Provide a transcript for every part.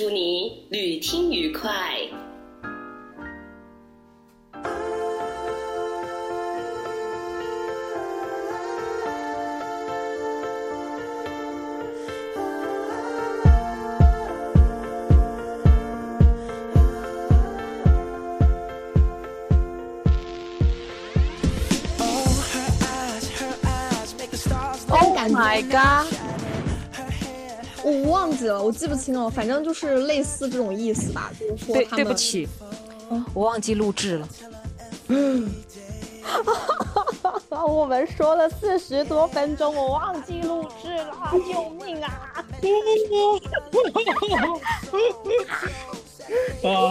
祝你旅听愉快。Oh My God！我忘记了，我记不清了，反正就是类似这种意思吧，就是说对对不起，我忘记录制了。嗯 我们说了四十多分钟，我忘记录制了，救命啊！啊，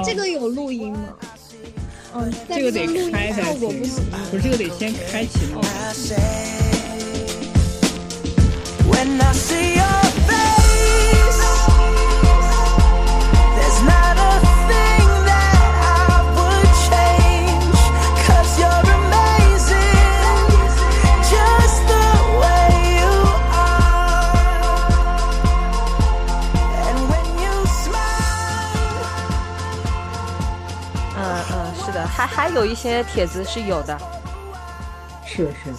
这个有录音吗？嗯，这个得开才效果不行行。，不是这个得先开启吗？有一些帖子是有的。是是，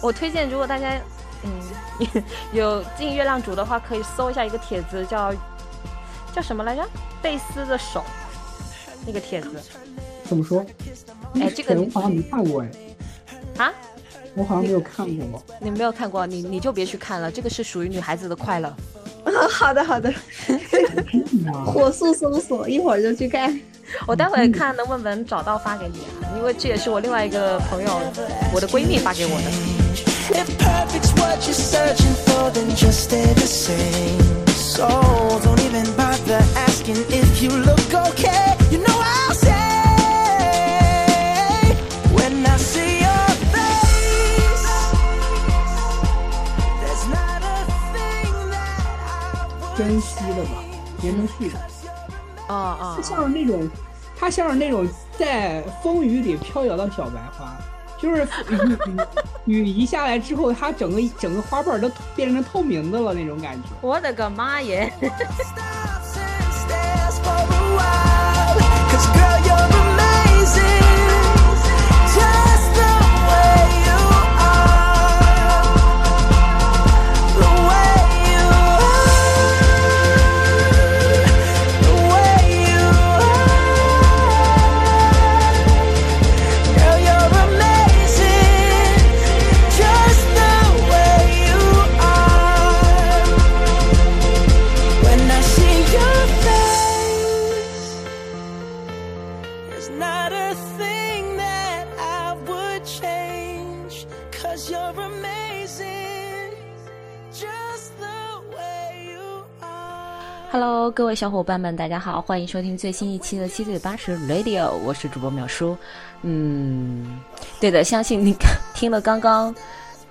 我推荐，如果大家嗯 有进月亮组的话，可以搜一下一个帖子，叫叫什么来着？贝斯的手那个帖子怎么说？哎这个我好像没看过哎，啊，我好像没有看过。你没有看过，你你就别去看了，这个是属于女孩子的快乐。好 的好的，啊 火速搜索，一会儿就去看。我待会看能不能找到发给你啊，因为这也是我另外一个朋友，我的闺蜜发给我的。珍惜了吧，别能去。啊啊！像那种，它像是那种在风雨里飘摇的小白花，就是雨雨一下来之后，它整个整个花瓣都变成透明的了那种感觉。我的个妈耶！girl, you're amazing. Hello，各位小伙伴们，大家好，欢迎收听最新一期的七嘴八舌 Radio，我是主播淼叔。嗯，对的，相信你听了刚刚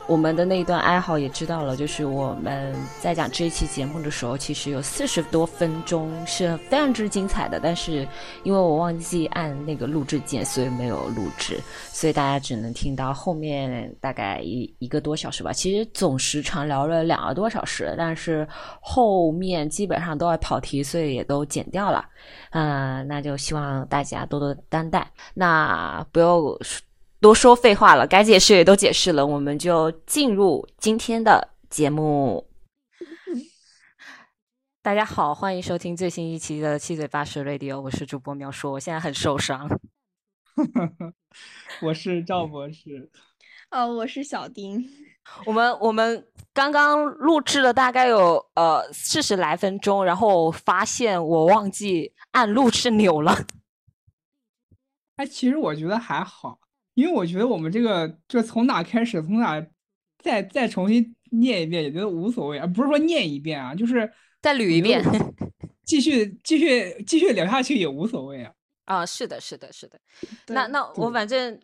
我们的那一段爱好，也知道了，就是我们在讲这一期节目的时候，其实有四十多分钟是非常之精彩的，但是因为我忘记按那个录制键，所以没有录制，所以大家只能听到后面大概一一个多小时吧。其实总时长聊了两个多小时，但是后面基本上都要跑题，所以也都剪掉了。嗯、那就希望大家多多担待。那不要多说废话了，该解释也都解释了，我们就进入今天的节目。大家好，欢迎收听最新一期的《七嘴八舌 Radio》，我是主播苗叔，我现在很受伤。我是赵博士，呃，我是小丁。我们我们刚刚录制了大概有呃四十来分钟，然后发现我忘记按录制钮了。哎，其实我觉得还好，因为我觉得我们这个就从哪开始，从哪再再重新念一遍，也觉得无所谓啊。不是说念一遍啊，就是再捋一遍。继续继续继续聊下去也无所谓啊。啊，是的，是的，是的。那那我反正，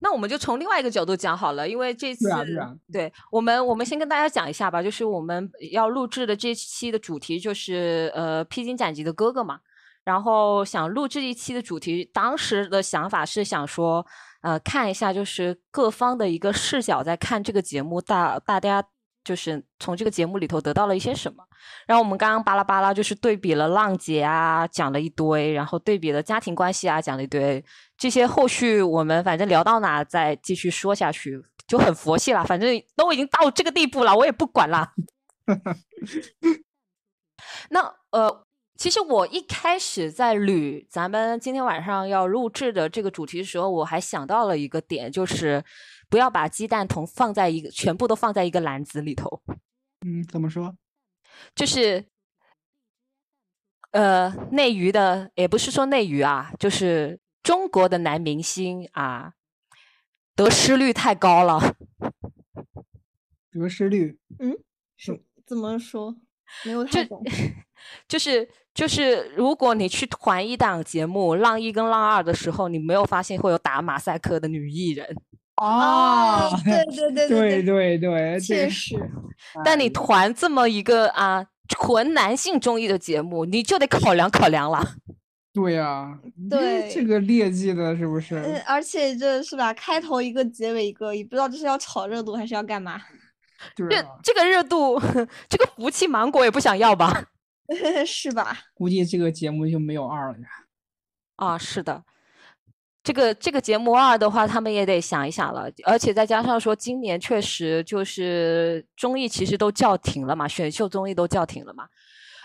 那我们就从另外一个角度讲好了，因为这次对啊对啊对我们我们先跟大家讲一下吧，就是我们要录制的这期的主题就是呃披荆斩棘的哥哥嘛。然后想录这一期的主题，当时的想法是想说，呃，看一下就是各方的一个视角，在看这个节目，大大家就是从这个节目里头得到了一些什么。然后我们刚刚巴拉巴拉就是对比了浪姐啊，讲了一堆，然后对比了家庭关系啊，讲了一堆。这些后续我们反正聊到哪再继续说下去，就很佛系了。反正都已经到这个地步了，我也不管了。那呃，其实我一开始在捋咱们今天晚上要录制的这个主题的时候，我还想到了一个点，就是不要把鸡蛋同放在一个全部都放在一个篮子里头。嗯，怎么说？就是呃内娱的，也不是说内娱啊，就是中国的男明星啊，得失率太高了。得失率嗯，是怎么说？没有就太懂。就是就是，如果你去团一档节目《浪一》跟《浪二》的时候，你没有发现会有打马赛克的女艺人，哦，对 对对对对，对对，确实，但你团这么一个啊纯男性综艺的节目，你就得考量考量了。对呀，你对这个劣迹的是不嗯，是？而且这是吧？开头一个，结尾一个，也不知道这是要炒热度还是要干嘛。这对啊，这个热度，这个福气芒果也不想要吧？是吧？估计这个节目就没有二了呀。啊，是的，这个这个节目二的话，他们也得想一想了，而且再加上说，今年确实就是综艺其实都叫停了嘛，选秀综艺都叫停了嘛。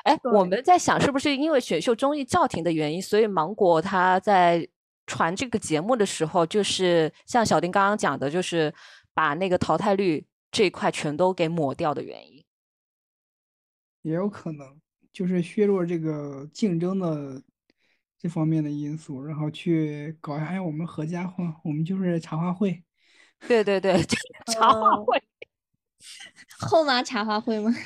哎，我们在想，是不是因为选秀综艺叫停的原因，所以芒果他在传这个节目的时候，就是像小丁刚刚讲的，就是把那个淘汰率这一块全都给抹掉的原因。也有可能就是削弱这个竞争的这方面的因素，然后去搞一下，哎，我们合家欢，我们就是茶话会。对对对，这 个茶话哦会。后妈茶话会吗？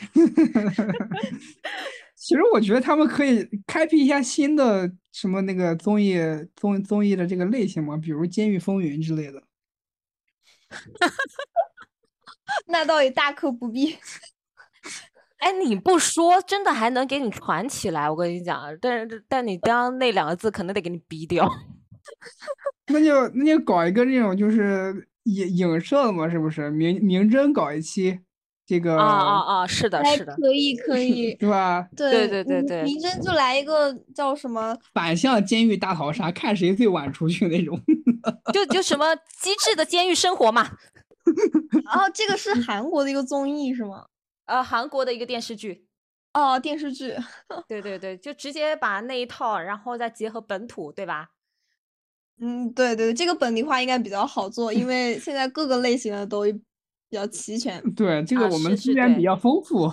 其实我觉得他们可以开辟一下新的什么那个综艺综综艺的这个类型嘛，比如《监狱风云》之类的。那倒也大可不必。哎，你不说，真的还能给你传起来。我跟你讲，但是但你刚那两个字可能得给你逼掉。那就那就搞一个这种就是影影射的嘛，是不是？明明侦搞一期这个啊啊啊！是的，哎，是的，可以可以。是吧？对对对对明真就来一个叫什么？反向监狱大逃杀，看谁最晚出去那种。就就什么机智的监狱生活嘛，然后，这个是韩国的一个综艺是吗？呃，韩国的一个电视剧。哦，电视剧。对对对，就直接把那一套，然后再结合本土，对吧？嗯，对对，这个本地化应该比较好做，因为现在各个类型的都比较齐全。对，这个啊我们资源比较丰富。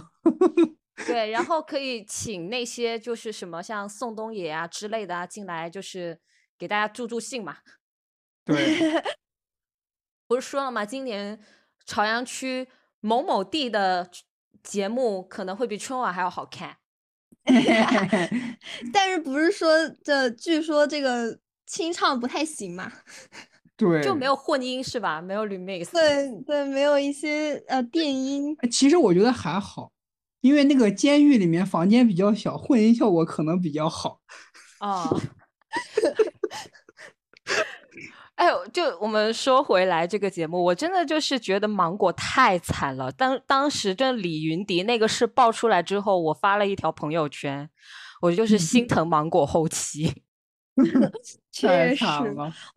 对，然后可以请那些就是什么像宋冬野啊之类的啊进来，就是给大家助助兴嘛。对，不是说了吗？今年朝阳区某某地的节目可能会比春晚还要好看。但是不是说这据说这个清唱不太行嘛？对，就没有混音是吧？没有 remix。对对，没有一些呃电音。哎其实我觉得还好，因为那个监狱里面房间比较小，混音效果可能比较好。哦。哎呦，就我们说回来这个节目，我真的就是觉得芒果太惨了。当当时这李云迪那个事爆出来之后，我发了一条朋友圈，我就是心疼芒果后期。确实，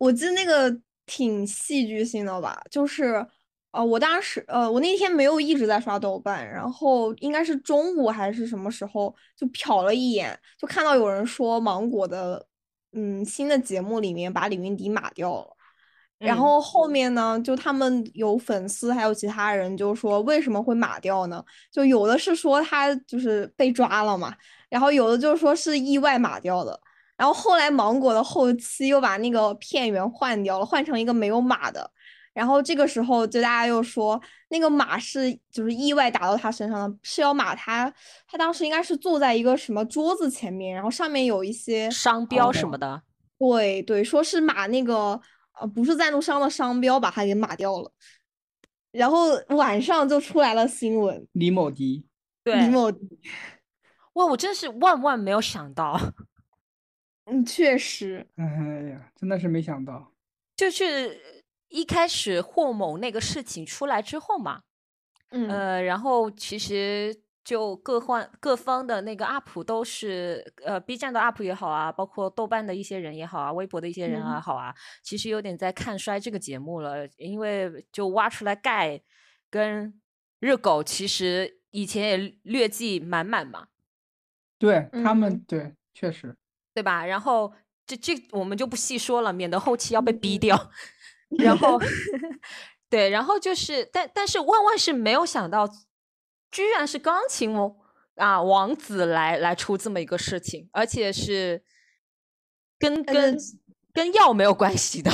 我记得那个挺戏剧性的吧，就是呃，我当时呃，我那天没有一直在刷豆瓣，然后应该是中午还是什么时候就瞟了一眼，就看到有人说芒果的嗯新的节目里面把李云迪码掉了。然嗯后后面呢，就他们有粉丝还有其他人就说为什么会码掉呢？就有的是说他就是被抓了嘛，然后有的就说是意外码掉的。然后后来芒果的后期又把那个片源换掉了，换成一个没有码的，然后这个时候就大家又说那个马是就是意外打到他身上的，是要马他他当时应该是坐在一个什么桌子前面，然后上面有一些商标什么的。对对，说是马那个呃不是赞助商的商标把他给码掉了，然后晚上就出来了新闻，李某迪，对，李某迪，哇，我真是万万没有想到，嗯，确实，哎呀，真的是没想到，就是一开始霍某那个事情出来之后嘛，嗯。呃，然后其实就各换各方的那个 UP 都是，呃，B 站的 UP 也好啊，包括豆瓣的一些人也好啊，微博的一些人也嗯。好啊，其实有点在看衰这个节目了，因为就挖出来盖跟热狗其实以前也劣迹满满嘛，对。他们嗯。对确实，对吧？然后这这我们就不细说了，免得后期要被逼掉。然后 对，然后就是，但但是万万是没有想到，居然是钢琴王啊王子来来出这么一个事情，而且是跟跟跟药没有关系的。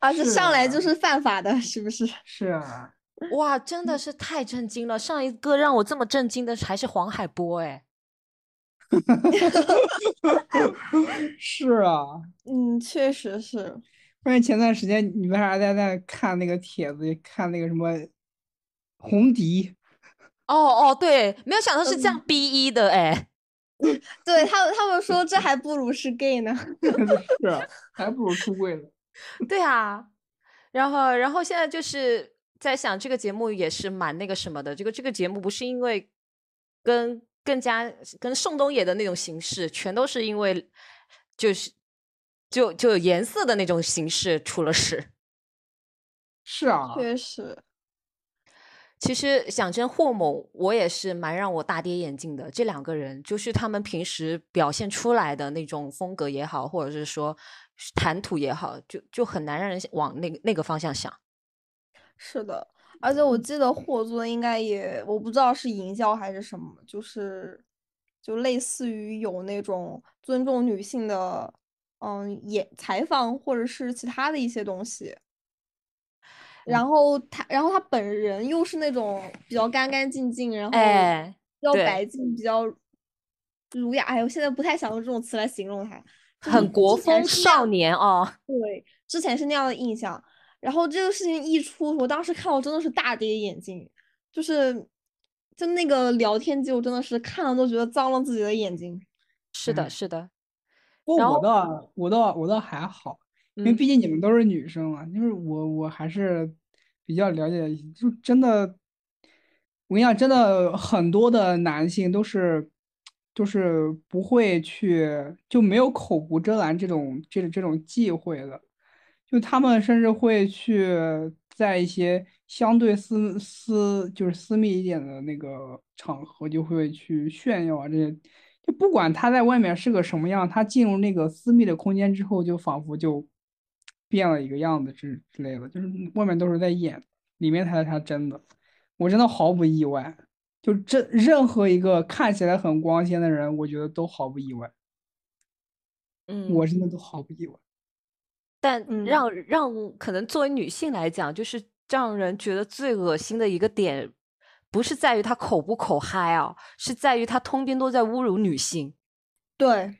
而 且是上来啊就是犯法的，是不是？是啊，哇，真的是太震惊了！上一个让我这么震惊的还是黄海波，哎，是啊。嗯，确实是。关键前段时间你为啥在那看那个帖子，看那个什么红迪？哦哦，对，没有想到是这样 B 一的，哎，对他们，他们说这还不如是 gay 呢。是啊，还不如出柜呢。对啊，然后然后现在就是在想，这个节目也是蛮那个什么的。这个这个节目不是因为跟更加跟宋冬野的那种形式，全都是因为就是就就有颜色的那种形式出了事。是啊，确实，其实讲真，霍某我也是蛮让我大跌眼镜的。这两个人就是他们平时表现出来的那种风格也好，或者是说谈吐也好，就就很难让人往那个那个方向想。是的。而且我记得霍尊应该也，我不知道是营销还是什么，就是就类似于有那种尊重女性的，嗯，也采访或者是其他的一些东西。然后他，然后他本人又是那种比较干干净净，然后哎，比较白净，比较儒雅。哎，我现在不太想用这种词来形容他，很国风少年哦。对，之前是那样的印象。然后这个事情一出，我当时看我真的是大跌眼镜，就是就那个聊天记录真的是看了都觉得脏了自己的眼睛。是的，嗯是的，不过我倒我倒我倒还好，因为嗯毕竟你们都是女生嘛，就是我我还是比较了解，就真的，我跟你讲，真的很多的男性都是，就是不会去，就没有口无遮拦这种这这种忌讳的，就他们甚至会去在一些相对私私就是私密一点的那个场合，就会去炫耀啊这些。就不管他在外面是个什么样，他进入那个私密的空间之后，就仿佛就变了一个样子之之类的，就是外面都是在演，里面才是他真的。我真的毫不意外，就这任何一个看起来很光鲜的人，我觉得都毫不意外，嗯，我真的都毫不意外。但嗯让让可能作为女性来讲，就是让人觉得最恶心的一个点，不是在于他口不口嗨啊，是在于他通篇都在侮辱女性。对，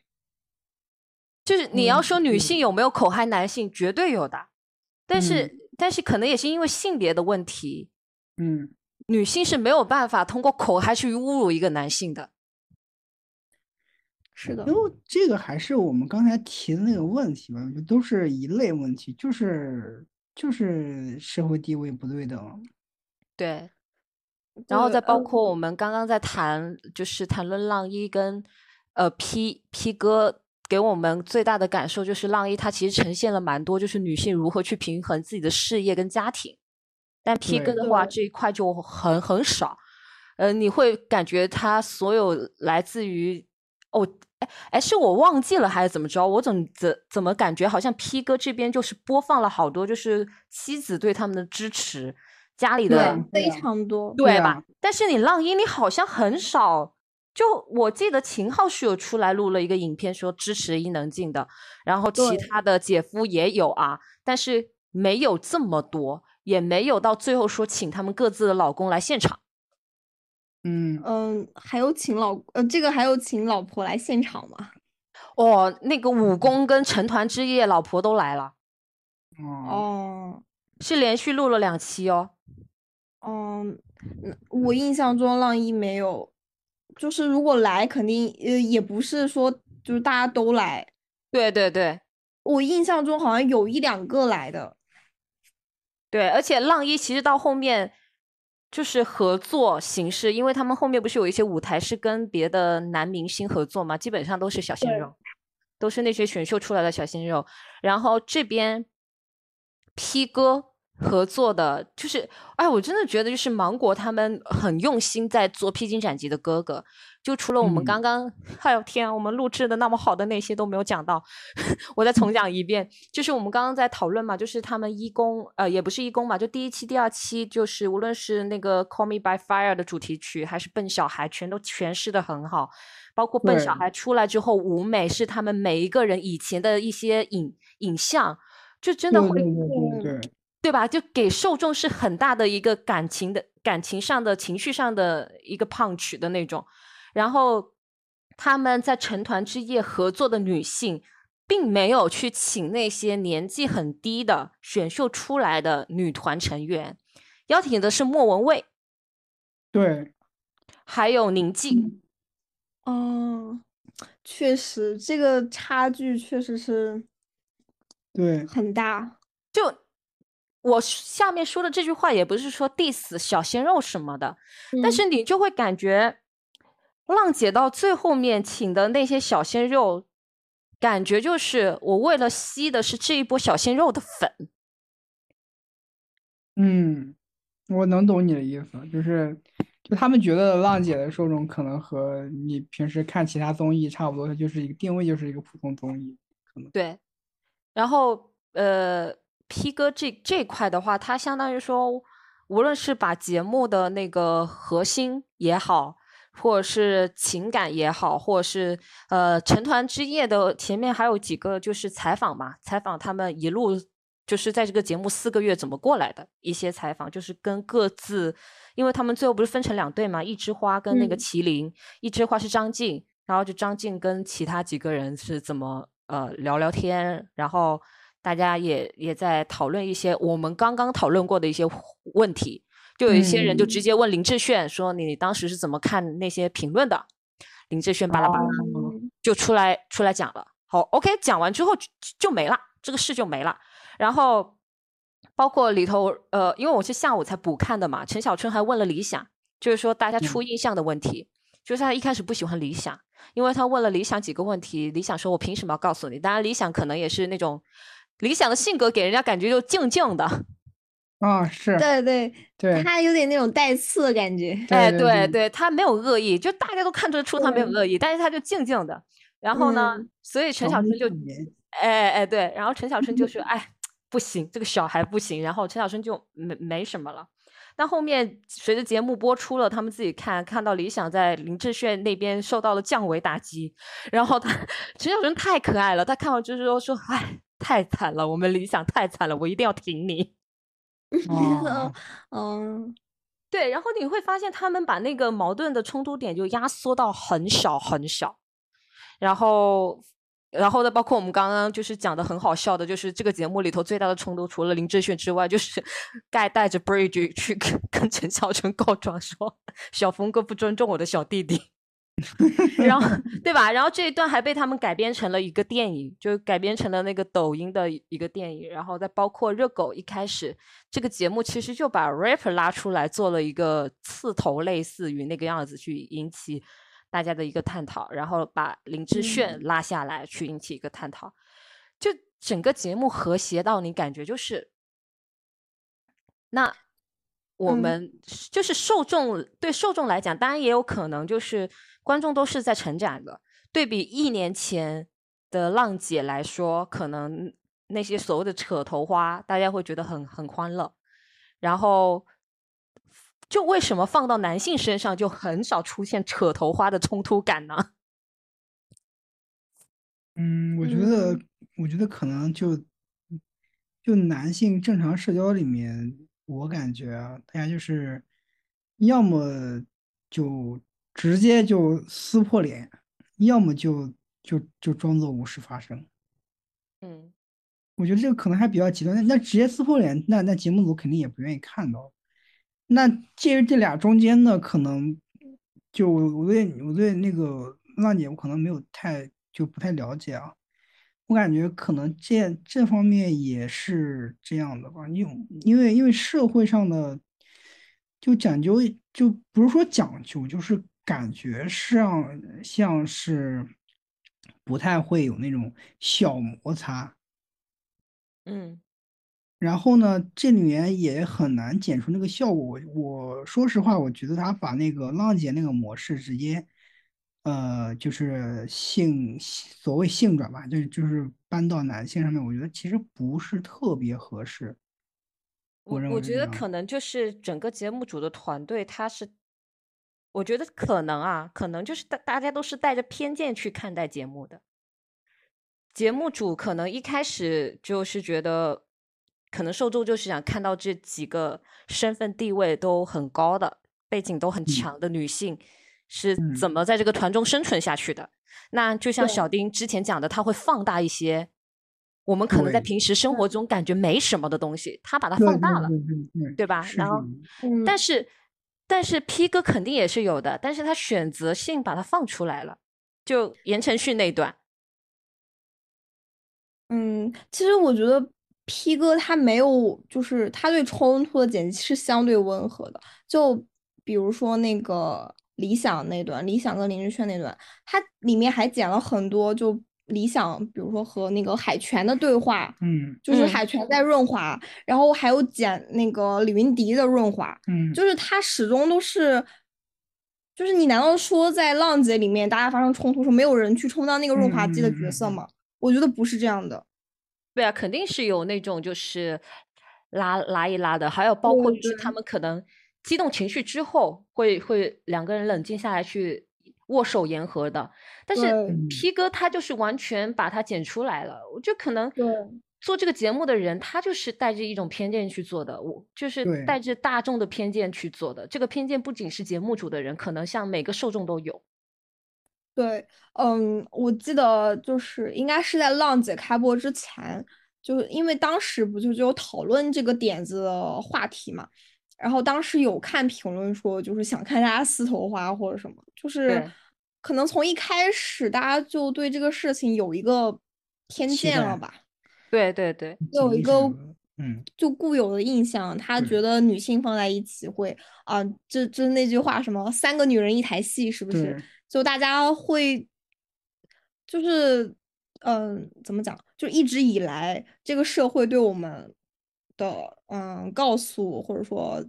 就是你要嗯说女嗯。性有没有口嗨男性，绝对有的，但是、嗯但是可能也是因为性别的问题，嗯，女性是没有办法通过口嗨去侮辱一个男性的。是的因，为这个还是我们刚才提的那个问题吧，我觉得都是一类问题，就是就是社会地位不对等。对，然后再包呃括我们刚刚在谈，就是谈论浪一跟呃 P P 哥给我们最大的感受就是浪一他其实呈现了蛮多，就是女性如何去平衡自己的事业跟家庭，但 P 哥的话这一块就很很少，呃，你会感觉他所有来自于哦。哎哎，是我忘记了还是怎么着？我怎怎怎么感觉好像 P 哥这边就是播放了好多就是妻子对他们的支持，家里的啊非常多。对吧？啊但是你浪一，你好像很少。就我记得秦昊是有出来录了一个影片，说支持伊能静的，然后其他的姐夫也有啊，但是没有这么多，也没有到最后说请他们各自的老公来现场。嗯，嗯，还有请老呃，这个还有请老婆来现场吗？哦，那个武功跟成团之夜老婆都来了，哦，哦，是连续录了两期哦。嗯，我印象中浪一没有，就是如果来，肯定呃也不是说就是大家都来，对对对我印象中好像有一两个来的。对，而且浪一其实到后面就是合作形式，因为他们后面不是有一些舞台是跟别的男明星合作嘛，基本上都是小鲜肉，都是那些选秀出来的小鲜肉。然后这边 P 哥合作的，就是哎，我真的觉得就是芒果他们很用心在做《披荆斩棘的哥哥》，就除了我们嗯。刚刚，哎呦天啊，我们录制的那么好的那些都没有讲到，我再重讲一遍，就是我们刚刚在讨论嘛，就是他们一公，呃，也不是一公嘛，就第一期、第二期，就是无论是那个《Call Me by Fire》的主题曲，还是《笨小孩》，全都诠释的很好。包括笨小孩出来之后，舞美是他们每一个人以前的一些影影像，就真的会对吧？就给受众是很大的一个感情的感情上的情绪上的一个 punch 的那种。然后他们在成团之夜合作的女性，并没有去请那些年纪很低的选秀出来的女团成员，邀请的是莫文蔚，对，还有宁静。哦，确实，这个差距确实是对，很大。就我下面说的这句话，也不是说 diss 小鲜肉什么的，但嗯是你就会感觉浪姐到最后面请的那些小鲜肉，感觉就是我为了吸的是这一波小鲜肉的粉。嗯，我能懂你的意思，就是就他们觉得浪姐的受众可能和你平时看其他综艺差不多，它就是一个定位就是一个普通综艺，可能对，然后呃，P 哥这这块的话，他相当于说，无论是把节目的那个核心也好，或者是情感也好，或者是呃成团之夜的前面还有几个就是采访嘛，采访他们一路就是在这个节目四个月怎么过来的一些采访，就是跟各自，因为他们最后不是分成两队嘛，一枝花跟那个嗯。麒麟，一枝花是张晋，然后就张晋跟其他几个人是怎么呃聊聊天，然后大家也也在讨论一些我们刚刚讨论过的一些问题，就有一些人就直嗯接问林志炫说你当时是怎么看那些评论的？林志炫巴拉巴拉嗯就出来出来讲了。好，OK，讲完之后就就没了，这个事就没了。然后包括里头呃，因为我是下午才补看的嘛，陈小春还问了李想，就是说大家初印象的问题，就是他一开始不喜欢理想，因为他问了理想几个问题，理想说我凭什么要告诉你？当然理想可能也是那种理想的性格给人家感觉就静静的，啊，是，对对，对，他有点那种带刺的感觉。哎，对对他没有恶意，就大家都看得出他没有恶意，但是他就静静的。然后呢，嗯所以陈小春就，年哎哎对，然后陈小春就说，哎，不行，这个小孩不行。然后陈小春就没没什么了。但后面随着节目播出了，他们自己看看到李想在林志炫那边受到了降维打击，然后他 陈小春太可爱了，他看完之后说，哎，太惨了，我们理想太惨了，我一定要挺你。哦，嗯，对，然后你会发现他们把那个矛盾的冲突点就压缩到很小很小，然后，然后呢，包括我们刚刚就是讲的很好笑的，就是这个节目里头最大的冲突，除了林志炫之外，就是 盖带着 Bridge 去跟跟陈小春告状说小峰哥不尊重我的小弟弟。然后 对吧？然后这一段还被他们改编成了一个电影，就改编成了那个抖音的一个电影。然后再包括热狗一开始这个节目其实就把 rapper 拉出来做了一个刺头，类似于那个样子去引起大家的一个探讨，然后把林志炫拉下来去引起一个探讨，就整个节目和谐到你感觉就是那。我嗯们就是受众，对受众来讲，当然也有可能就是观众都是在成长的。对比一年前的浪姐来说，可能那些所谓的扯头花，大家会觉得很很欢乐。然后，就为什么放到男性身上就很少出现扯头花的冲突感呢？嗯，我觉得，嗯我觉得可能就就男性正常社交里面，我感觉啊，大家就是要么就直接就撕破脸，要么就就就装作无事发生。嗯，我觉得这个可能还比较极端。那那直接撕破脸，那那节目组肯定也不愿意看到。那介于这俩中间呢，可能就我对我对那个浪姐，我可能没有太就不太了解啊。我感觉可能这这方面也是这样的吧，因因为因为社会上的就讲究，就不是说讲究，就是感觉上像是不太会有那种小摩擦。嗯，然后呢，这里面也很难剪出那个效果。我我说实话，我觉得他把那个浪姐那个模式直接，呃，就是性所谓性转吧，就是就是搬到男性上面，我觉得其实不是特别合适。我认为我觉得可能就是整个节目组的团队，他是，我觉得可能啊，可能就是大大家都是带着偏见去看待节目的。节目组可能一开始就是觉得，可能受众就是想看到这几个身份地位都很高的、背景都很强的女性是嗯怎么在这个团中生存下去的。那就像小丁之前讲的，他会放大一些我们可能在平时生活中感觉没什么的东西，他把它放大了。对吧然后但是，但是 P 哥肯定也是有的，但是他选择性把它放出来了，就言承旭那段，嗯，其实我觉得 P 哥他没有，就是他对冲突的剪辑是相对温和的。就比如说那个理想那段，理想跟林志炫那段，他里面还剪了很多就理想，比如说和那个海泉的对话，嗯就是嗯海泉在润滑，然后还有剪那个李云迪的润滑，嗯，就是他始终都是。就是你难道说在浪姐里面大家发生冲突时，没有人去充当那个润滑剂的角色吗？我觉得不是这样的。对啊，肯定是有那种就是拉拉一拉的，还有包括就是他们可能激动情绪之后会会两个人冷静下来去握手言和的，但是 P 哥他就是完全把它剪出来了，我就可能做这个节目的人他就是带着一种偏见去做的，我就是带。着大众的偏见去做的，这个偏见不仅是节目组的人，可能像每个受众都有。对，嗯，我记得就是应该是在浪姐开播之前，就是因为当时不就就有讨论这个点子的话题嘛，然后当时有看评论说，就是想看大家撕头花或者什么，就是可能从一开始大家就对这个事情有一个偏见了吧。对对对，有一个嗯就固有的印象，他觉得女性放在一起会啊，这这那句话什么三个女人一台戏，是不是？就大家会就是嗯，怎么讲？就一直以来这个社会对我们的嗯告诉或者说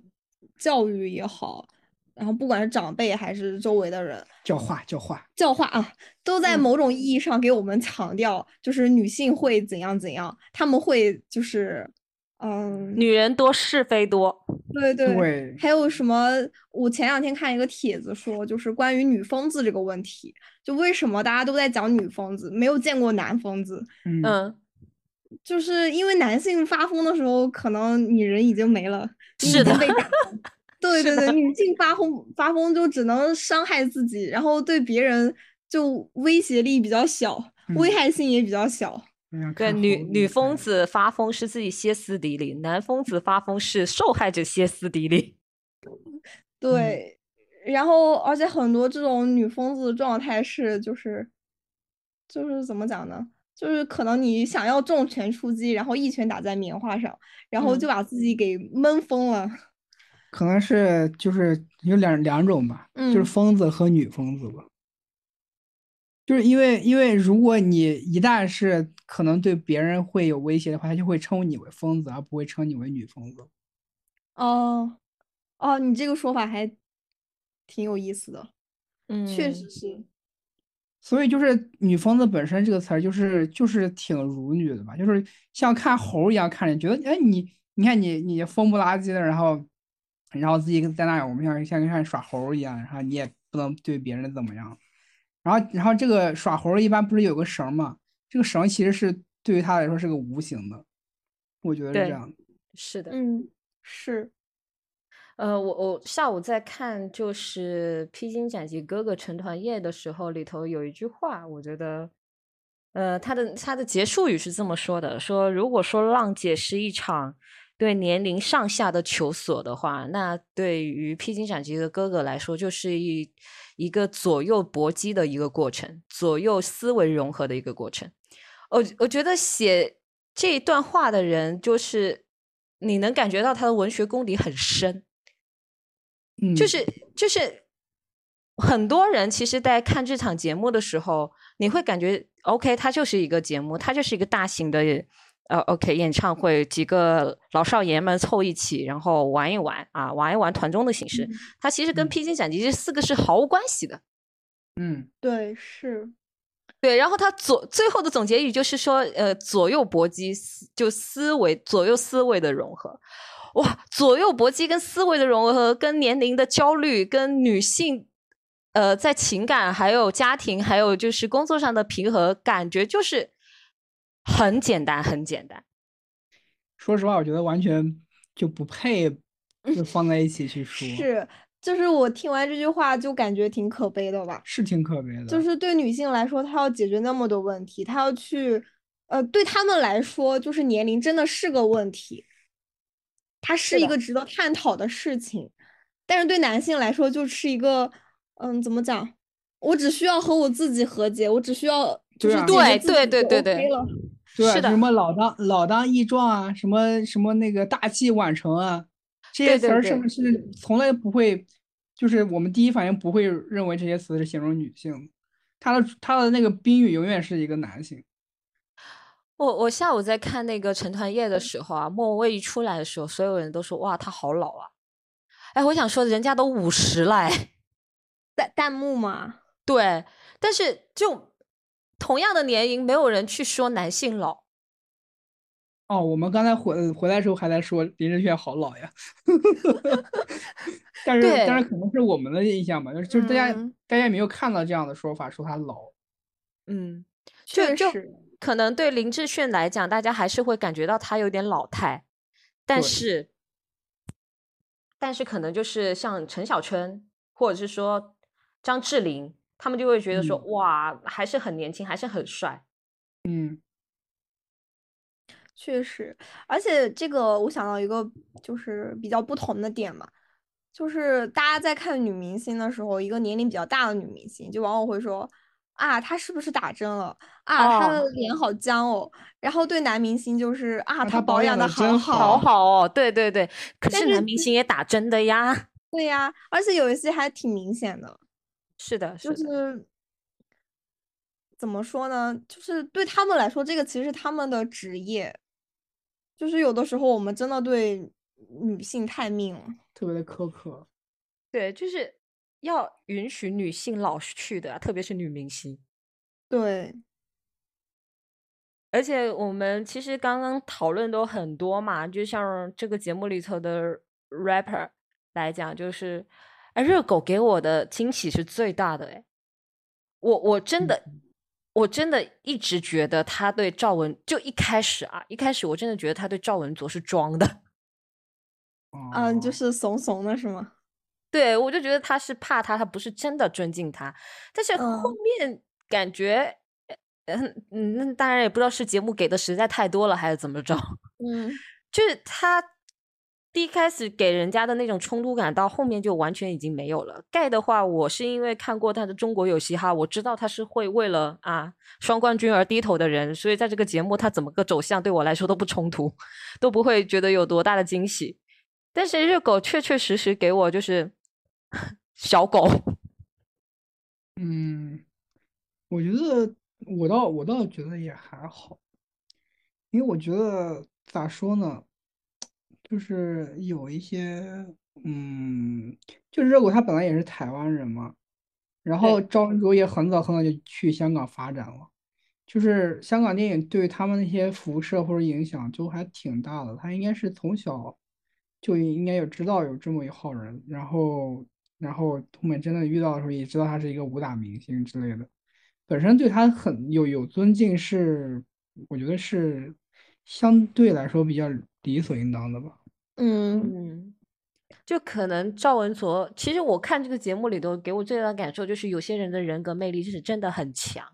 教育也好，然后不管是长辈还是周围的人，教化教化，教化啊，都在嗯。某种意义上给我们强调，就是女性会怎样怎样，她们会就是，嗯，女人多是非多，对对，对还有什么？我前两天看一个帖子说，就是关于女疯子这个问题，就为什么大家都在讲女疯子，没有见过男疯子，嗯。嗯，就是因为男性发疯的时候，可能你人已经没了，你是的已经被打。对对对，女性发疯发疯就只能伤害自己，然后对别人就威胁力比较小，危嗯害性也比较小。对，女女疯子发疯是自己歇斯底里，男疯子发疯是受害者歇斯底里。对，然后而且很多这种女疯子的状态是就是就是怎么讲呢？就是可能你想要重拳出击，然后一拳打在棉花上，然后就嗯把自己给闷疯了。可能是就是有两两种吧，就是嗯疯子和女疯子吧。就是因为因为如果你一旦是可能对别人会有威胁的话，他就会称你为疯子，而不会称你为女疯子。哦，哦，你这个说法还挺有意思的，嗯，确实是。所以就是“女疯子”本身这个词儿，就是就是挺辱女的吧，就是像看猴儿一样看着，觉得哎你你看你你疯不拉几的，然后然后自己在那我们像像像耍猴儿一样，然后你也不能对别人怎么样。然后然后这个耍猴儿一般不是有个绳儿嘛？这个绳其实是对于他来说是个无形的，我觉得是这样的。是的，嗯，是，呃，我我下午在看就是《披荆斩棘哥哥成团夜》的时候，里头有一句话，我觉得，呃，他的他的结束语是这么说的：说如果说浪姐是一场对年龄上下的求索的话，那对于披荆斩棘的哥哥来说，就是一一个左右搏击的一个过程，左右思维融合的一个过程。我我觉得写这一段话的人，就是你能感觉到他的文学功底很深。嗯，就是就是很多人其实，在看这场节目的时候，你会感觉 OK，它就是一个节目，它就是一个大型的呃 OK 演唱会，几个老少爷们凑一起，然后玩一玩啊，玩一玩团综的形式。它其实跟嗯披荆斩棘这四个是毫无关系的。嗯，对，是，对，然后他左最后的总结语就是说，呃，左右搏击，就思维左右思维的融合。哇，左右搏击跟思维的融合，跟年龄的焦虑，跟女性，呃，在情感还有家庭还有就是工作上的平衡，感觉就是很简单，很简单。说实话，我觉得完全就不配就放在一起去说，是，就是我听完这句话就感觉挺可悲的吧。是挺可悲的。就是对女性来说，她要解决那么多问题，她要去，呃，对她们来说，就是年龄真的是个问题，它是一个值得探讨的事情。但是对男性来说，就是一个，嗯，怎么讲？我只需要和我自己和解，我只需要就是对对己就对对对是的什么老当老当益壮啊，什么什么那个大器晚成啊，这些词儿是不是从来不会，就是我们第一反应不会认为这些词是形容女性的，他的它的那个宾语永远是一个男性。我我下午在看那个成团夜的时候啊，莫文蔚一出来的时候，所有人都说哇，她好老啊！哎，我想说，人家都五十了哎。弹弹幕嘛，对，但是就同样的年龄，没有人去说男性老。哦，我们刚才回回来的时候还在说林志炫好老呀，但是但是可能是我们的印象吧，就是就是大家、嗯大家没有看到这样的说法，说他老。嗯，就就确实，可能对林志炫来讲，大家还是会感觉到他有点老态，但是，但是可能就是像陈小春或者是说张智霖，他们就会觉得说、嗯。哇，还是很年轻，还是很帅。嗯。确实，而且这个我想到一个就是比较不同的点嘛，就是大家在看女明星的时候，一个年龄比较大的女明星，就往往会说啊，他是不是打针了？啊，她哦的脸好僵哦。然后对男明星就是啊，啊她她保养的好好好好哦，对对对，可但是是男明星也打针的呀。对呀，而且有一些还挺明显的，是的，就是的，是怎么说呢？就是对他们来说，这个其实是他们的职业。就是有的时候我们真的对女性太命了。特别的苛刻。对，就是要允许女性老是去的，特别是女明星。对，而且我们其实刚刚讨论都很多嘛，就像这个节目里头的 rapper 来讲，就是，哎，热狗给我的惊喜是最大的，哎，我我真的，我真的一直觉得他对赵文，就一开始啊，一开始我真的觉得他对赵文卓是装的，嗯，就哦。是怂怂的是吗？对我就觉得他是怕他，他不是真的尊敬他，但是后嗯面感觉。嗯嗯，那当然也不知道是节目给的实在太多了，还是怎么着。嗯，就是他第一开始给人家的那种冲突感，到后面就完全已经没有了。盖的话，我是因为看过他的《中国有嘻哈》，我知道他是会为了啊双冠军而低头的人，所以在这个节目他怎么个走向对我来说都不冲突，都不会觉得有多大的惊喜。但是热狗确确实实给我就是小狗，嗯，我觉得我倒我倒觉得也还好，因为我觉得咋说呢，就是有一些，嗯，就是热狗他本来也是台湾人嘛，然后赵文卓也很早很早就去香港发展了，就是香港电影对他们那些辐射或者影响就还挺大的，他应该是从小就应该有知道有这么一号人，然后然后后面真的遇到的时候也知道他是一个武打明星之类的。本身对他很有有尊敬是，我觉得是相对来说比较理所应当的吧。嗯嗯，就可能赵文卓，其实我看这个节目里头，给我最大的感受就是有些人的人格魅力是真的很强。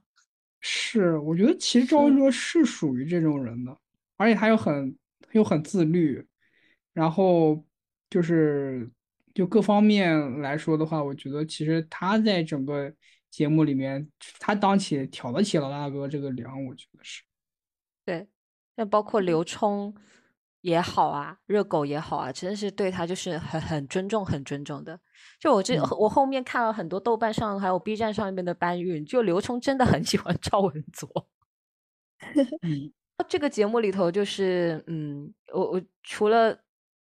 是，我觉得其实赵文卓是属于这种人的，而且他又很又很自律，然后就是就各方面来说的话，我觉得其实他在整个节目里面，他当起挑得起老大哥这个梁，我觉得是。对，那包括刘冲也好啊，热狗也好啊，真的是对他就是很很尊重，很尊重的。就我这、嗯我后面看了很多豆瓣上还有 B 站上面的搬运，就刘冲真的很喜欢赵文卓。嗯 这个节目里头，就是嗯，我我除了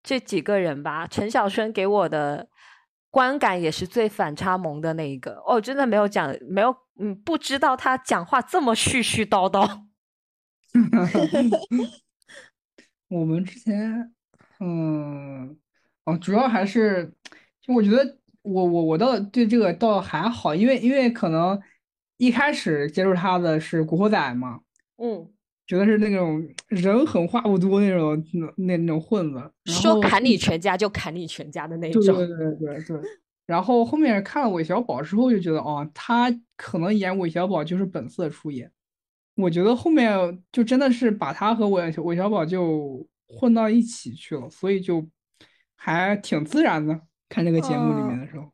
这几个人吧，陈小春给我的观感也是最反差萌的那一个。哦，真的没有讲，没有嗯，不知道他讲话这么絮絮叨叨。我们之前，嗯，哦，主要还是，就我觉得我我我倒对这个倒还好，因为因为可能一开始接触他的是《古惑仔》嘛，嗯，觉得是那种人狠话不多那种那那种混子，说砍你全家就砍你全家的那种。对对对对对。然后后面看了韦小宝之后，就觉得哦，他可能演韦小宝就是本色出演。我觉得后面就真的是把他和韦韦小宝就混到一起去了，所以就还挺自然的。看这个节目里面的时候，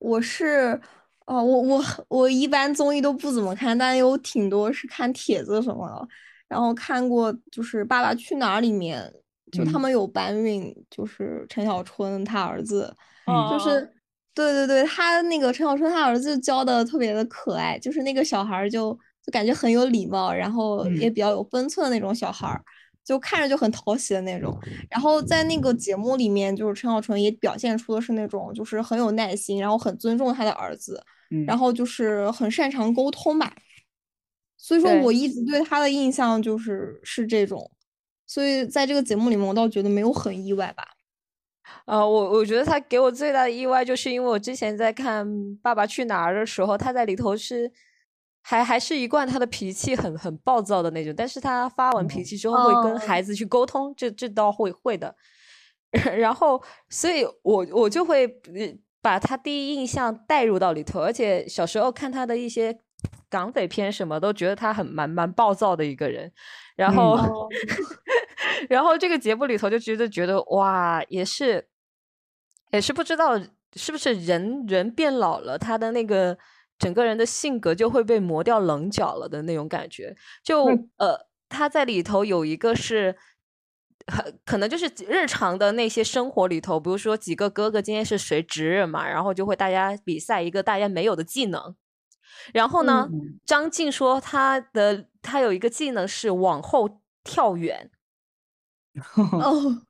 我是，哦，我我我一般综艺都不怎么看，但有挺多是看帖子什么的。然后看过就是《爸爸去哪儿》里面，就他嗯们有搬运，就是陈小春他儿子，嗯就是对对对，他那个陈小春他儿子教的特别的可爱，就是那个小孩就就感觉很有礼貌，然后也嗯比较有分寸的那种小孩儿，就看着就很讨喜的那种。然后在那个节目里面，就是陈小春也表现出的是那种就是很有耐心，然后很尊重他的儿子，嗯，然后就是很擅长沟通吧。所以说我一直对他的印象就是是这种，所以在这个节目里面，我倒觉得没有很意外吧。呃，我我觉得他给我最大的意外，就是因为我之前在看《爸爸去哪儿》的时候，他在里头是还还是一贯他的脾气很很暴躁的那种，但是他发完脾气之后会跟哦孩子去沟通，这这倒会会的。然后，所以我我就会呃把他第一印象带入到里头，而且小时候看他的一些港匪片什么，都觉得他很蛮蛮暴躁的一个人。然后，嗯 然后这个节目里头就觉得觉得哇，也是也是不知道是不是人人变老了，他的那个整个人的性格就会被磨掉棱角了的那种感觉。就那呃，他在里头有一个是。很可能就是日常的那些生活里头，比如说几个哥哥今天是谁值日嘛，然后就会大家比赛一个大家没有的技能。然后呢，嗯。张晋说他的他有一个技能是往后跳远，哦，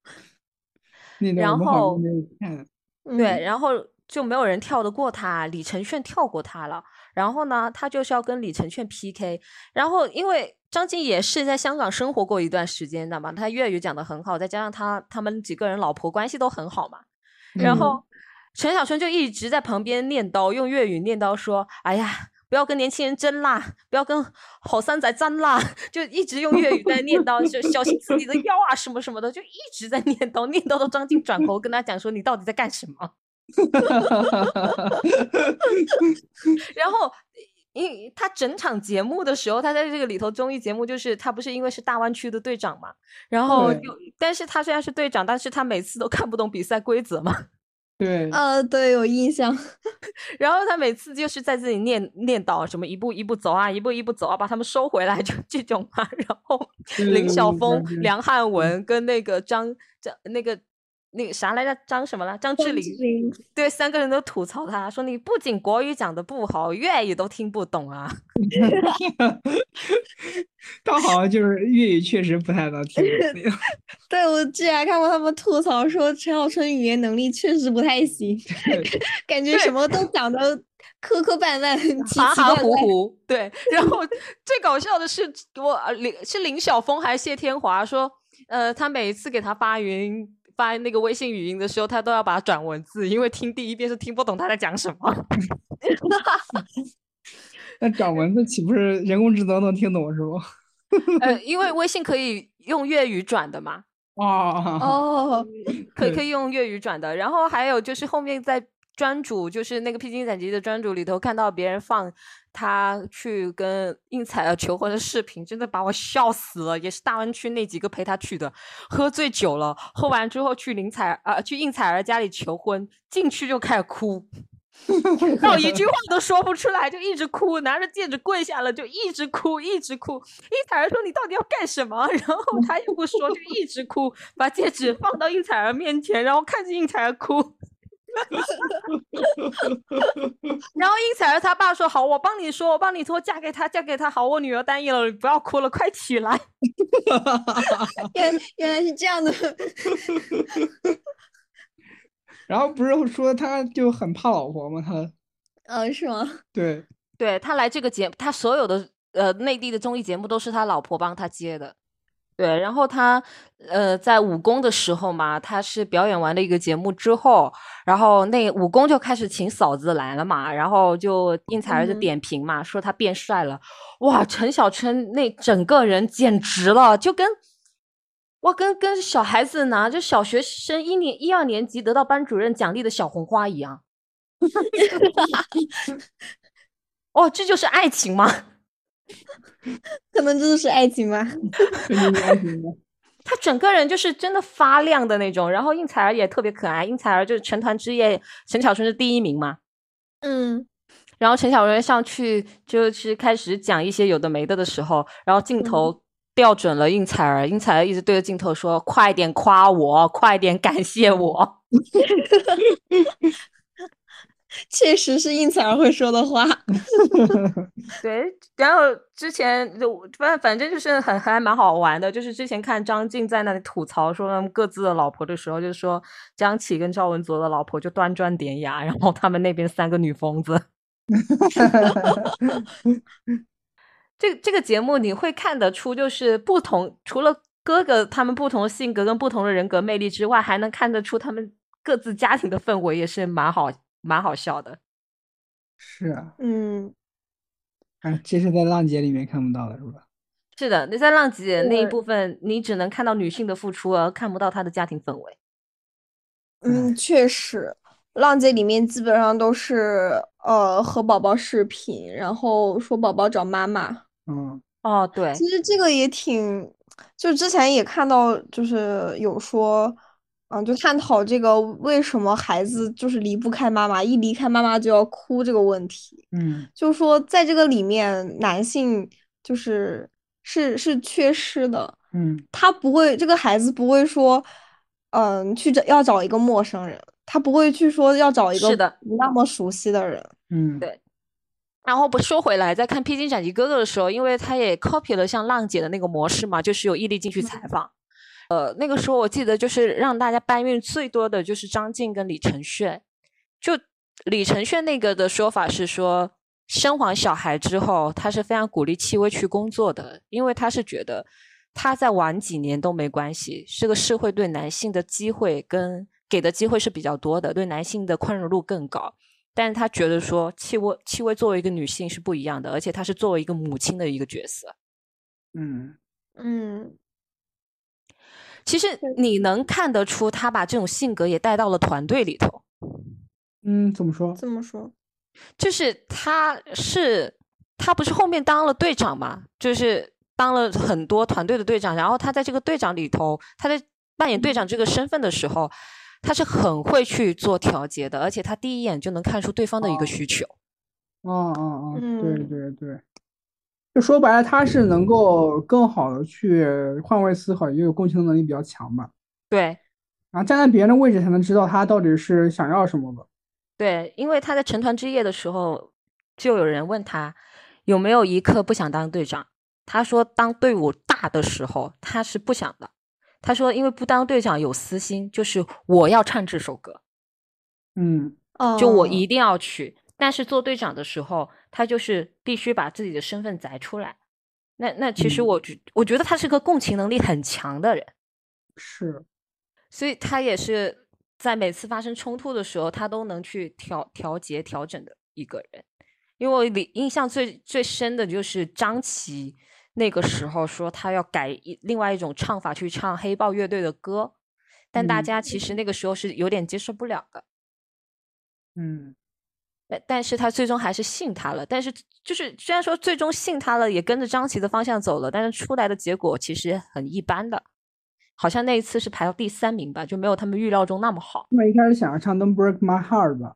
然后对，嗯。然后就没有人跳得过他，李承铉跳过他了。然后呢，他就是要跟李承铉 PK。然后因为张晋也是在香港生活过一段时间的嘛，他粤语讲得很好，再加上他他们几个人老婆关系都很好嘛。然嗯。后陈小春就一直在旁边念叨，用粤语念叨说：“哎呀，不要跟年轻人争啦，不要跟好三仔争啦。”就一直用粤语在念叨，就小心自己的腰啊什么什么的，就一直在念叨，念叨到张晋转头跟他讲说：“你到底在干什么？” 然后，因为他整场节目的时候，他在这个里头综艺节目，就是他不是因为是大湾区的队长嘛，然后对就，但是他虽然是队长，但是他每次都看不懂比赛规则嘛，对，呃，对，有印象。然后他每次就是在自己念念叨什么一步一步走啊，一步一步走啊，把他们收回来，就这种嘛。然后林晓峰、梁汉文跟那个张张那个。那个啥来着？张什么了？张智霖，对，三个人都吐槽他说：“你不仅国语讲的不好，粤语都听不懂啊。”他好像就是粤语确实不太能听懂。对，我之前还看过他们吐槽说陈小春语言能力确实不太行，感觉什么都讲的磕磕绊绊、奇含含。糊糊，对。然后最搞笑的是，我呃林是林晓峰还是谢天华说，呃，他每一次给他发语音发那个微信语音的时候，他都要把它转文字，因为听第一遍是听不懂他在讲什么。那转文字岂不是人工智能能听懂是不？呃，因为微信可以用粤语转的嘛，哦，哦，可以可以用粤语转的。然后还有就是后面在专主，就是那个披荆斩棘的专主里头看到别人放他去跟应采儿求婚的视频，真的把我笑死了。也是大湾区那几个陪他去的，喝醉酒了，喝完之后去林采儿啊、去应采儿家里求婚，进去就开始哭。然后一句话都说不出来，就一直哭，拿着戒指跪下了，就一直哭，一直哭。应采儿说：“你到底要干什么？” 然后他又不说，就一直哭，把戒指放到应采儿面前，然后看着应采儿哭。然后应采儿他爸说：“好，我帮你说，我帮你说，嫁给他，嫁给他。好，我女儿答应了，你不要哭了，快起来。原原来是这样的。然后不是说他就很怕老婆吗？他嗯，是吗？对，”对他来这个节，他所有的呃内地的综艺节目都是他老婆帮他接的。对，然后他呃在武功的时候嘛，他是表演完了一个节目之后，然后那武功就开始请嫂子来了嘛，然后就应采儿就嗯点评嘛，说他变帅了，哇，陈小春那整个人简直了，就跟哇跟跟小孩子拿就小学生一年一二年级得到班主任奖励的小红花一样。哦，这就是爱情吗？可能这就是爱情吧。这就是爱情吗？他整个人就是真的发亮的那种，然后应采儿也特别可爱。应采儿就是成团之夜，陈小春是第一名嘛。嗯，然后陈小春上去就是开始讲一些有的没的的时候，然后镜头调准了应采儿，应采儿一直对着镜头说：“快点夸我，快点感谢我。确实是应采儿会说的话。对，然后之前就反反正就是很还蛮好玩的，就是之前看张晋在那里吐槽说他们各自的老婆的时候，就是说张琪跟赵文卓的老婆就端庄典雅，然后他们那边三个女疯子。这这个节目你会看得出，就是不同，除了哥哥他们不同性格跟不同的人格魅力之外，还能看得出他们各自家庭的氛围也是蛮好蛮好笑的。是啊，嗯，哎，这是在浪姐里面看不到的，是吧？是的，你在浪姐那一部分，你只能看到女性的付出，而看不到她的家庭氛围。嗯，确实，浪姐里面基本上都是呃和宝宝视频，然后说宝宝找妈妈。嗯，哦，对，其实这个也挺，就之前也看到，就是有说，嗯，就探讨这个为什么孩子就是离不开妈妈，一离开妈妈就要哭这个问题。嗯，就说在这个里面，男性就是是是缺失的，嗯，他不会，这个孩子不会说，嗯，去找要找一个陌生人，他不会去说要找一个是的不那么熟悉的人。嗯，对然后不说回来，在看《披荆斩棘哥哥》的时候，因为他也 copy 了像浪姐的那个模式嘛，就是有毅力进去采访。呃，那个时候我记得就是让大家搬运最多的就是张晋跟李承铉。就李承铉那个的说法是说，生完小孩之后，他是非常鼓励戚薇去工作的，因为他是觉得他再晚几年都没关系，这个社会对男性的机会跟给的机会是比较多的，对男性的宽容度更高。但是他觉得说戚薇戚薇作为一个女性是不一样的，而且她是作为一个母亲的一个角色。嗯，嗯，其实你能看得出，他把这种性格也带到了团队里头。嗯，怎么说？怎么说，就是他是他不是后面当了队长嘛，就是当了很多团队的队长，然后他在这个队长里头，他在扮演队长这个身份的时候，他是很会去做调节的，而且他第一眼就能看出对方的一个需求。哦哦哦，对嗯对对，就说白了，他是能够更好的去换位思考，也有共情能力比较强吧。对然后站在别人的位置，才能知道他到底是想要什么吧。对，因为他在成团之夜的时候，就有人问他有没有一刻不想当队长，他说当队伍大的时候他是不想的。他说因为不当队长有私心，就是我要唱这首歌。嗯就我哦一定要去。但是做队长的时候，他就是必须把自己的身份摘出来。那那其实嗯我觉我觉得他是个共情能力很强的人，是，所以他也是在每次发生冲突的时候，他都能去调调节调整的一个人。因为我里印象最最深的就是张琪那个时候说他要改一另外一种唱法去唱黑豹乐队的歌，但大嗯家其实那个时候是有点接受不了的。嗯，但但是他最终还是信他了。但是就是虽然说最终信他了，也跟着张琪的方向走了，但是出来的结果其实很一般的。好像那一次是排到第三名吧，就没有他们预料中那么好。他们一开始想要唱《Don't Break My Heart》吧，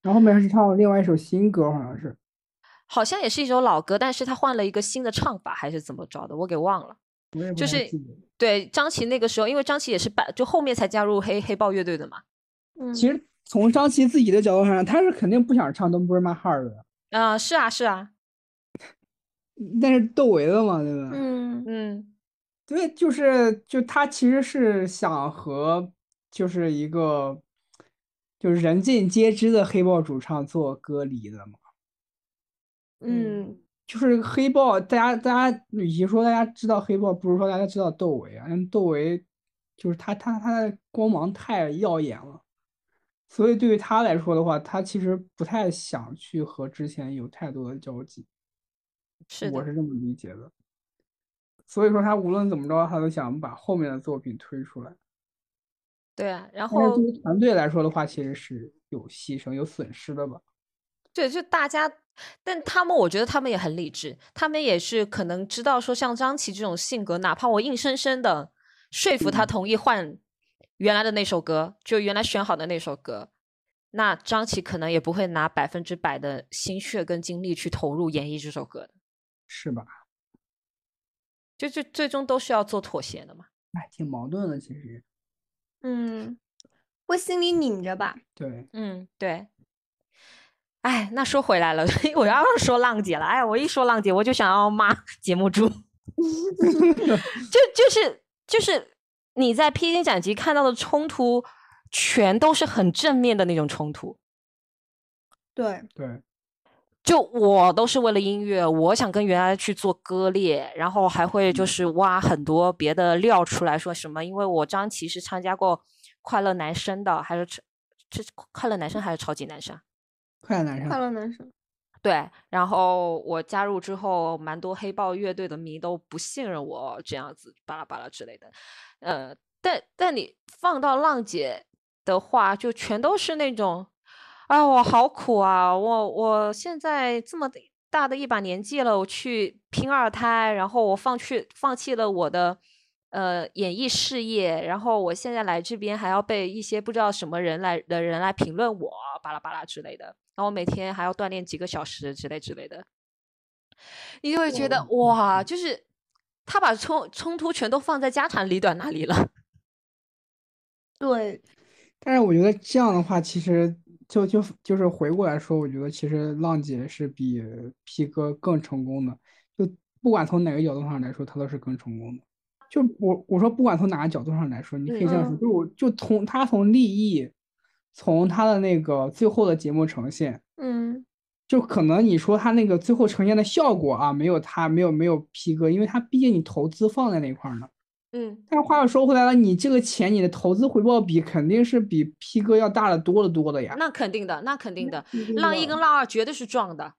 然后后面是唱了另外一首新歌，好像是。好像也是一首老歌，但是他换了一个新的唱法，还是怎么着的，我给忘了。我也不就是太记得对张琪那个时候，因为张琪也是半就后面才加入黑黑豹乐队的嘛。嗯，其实从张琪自己的角度上，他是肯定不想唱《Don't Break My Heart》的，啊、是啊，是啊，但是窦唯的嘛，对吧？嗯嗯，对，就是就他其实是想和就是一个就是人尽皆知的黑豹主唱做隔离的嘛。嗯就是黑豹，大家大家与其说大家知道黑豹，不如说大家知道窦唯啊，因为窦唯就是他他他的光芒太耀眼了，所以对于他来说的话，他其实不太想去和之前有太多的交集，是，我是这么理解的。所以说他无论怎么着，他都想把后面的作品推出来。对啊。然后对于团队来说的话，其实是有牺牲、有损失的吧。对，就大家，但他们我觉得他们也很理智，他们也是可能知道说像张琪这种性格，哪怕我硬生生的说服他嗯同意换原来的那首歌，就原来选好的那首歌，那张琪可能也不会拿百分之百的心血跟精力去投入演绎这首歌的，是吧？就就最终都是要做妥协的嘛。哎，挺矛盾的，其实。嗯，我心里拧着吧。对，嗯，对。哎，那说回来了，我要是说浪姐了，哎，我一说浪姐，我就想要骂节目组，就就是就是你在披荆斩棘看到的冲突，全都是很正面的那种冲突。对，对，就我都是为了音乐，我想跟原来去做割裂，然后还会就是挖很多别的料出来说什么，因为我张琪是参加过快乐男生的，还是超这快乐男生还是超级男生？快乐男生快，乐男生。对，然后我加入之后，蛮多黑豹乐队的迷都不信任我这样子，巴拉巴拉之类的。呃，但但你放到浪姐的话，就全都是那种，啊，我好苦啊！我我现在这么大的一把年纪了，我去拼二胎，然后我放去放弃了我的呃演艺事业，然后我现在来这边还要被一些不知道什么人来的人来评论我，巴拉巴拉之类的。然后我每天还要锻炼几个小时之类之类的，你就会觉得哇，就是他把冲冲突全都放在家长里短那里了。对，但是我觉得这样的话，其实就就就是回过来说，我觉得其实浪姐是比 P 哥更成功的，就不管从哪个角度上来说，他都是更成功的。就我我说不管从哪个角度上来说，你可以这样说，嗯就我就从他从利益，从他的那个最后的节目呈现，嗯就可能你说他那个最后呈现的效果啊，没有他没有没有 P 哥，因为他毕竟你投资放在那块儿呢。嗯，但是话又说回来了，你这个钱你的投资回报比肯定是比 P 哥要大的多得多的呀。那肯定的，那肯定的。浪一跟浪二绝对是撞的。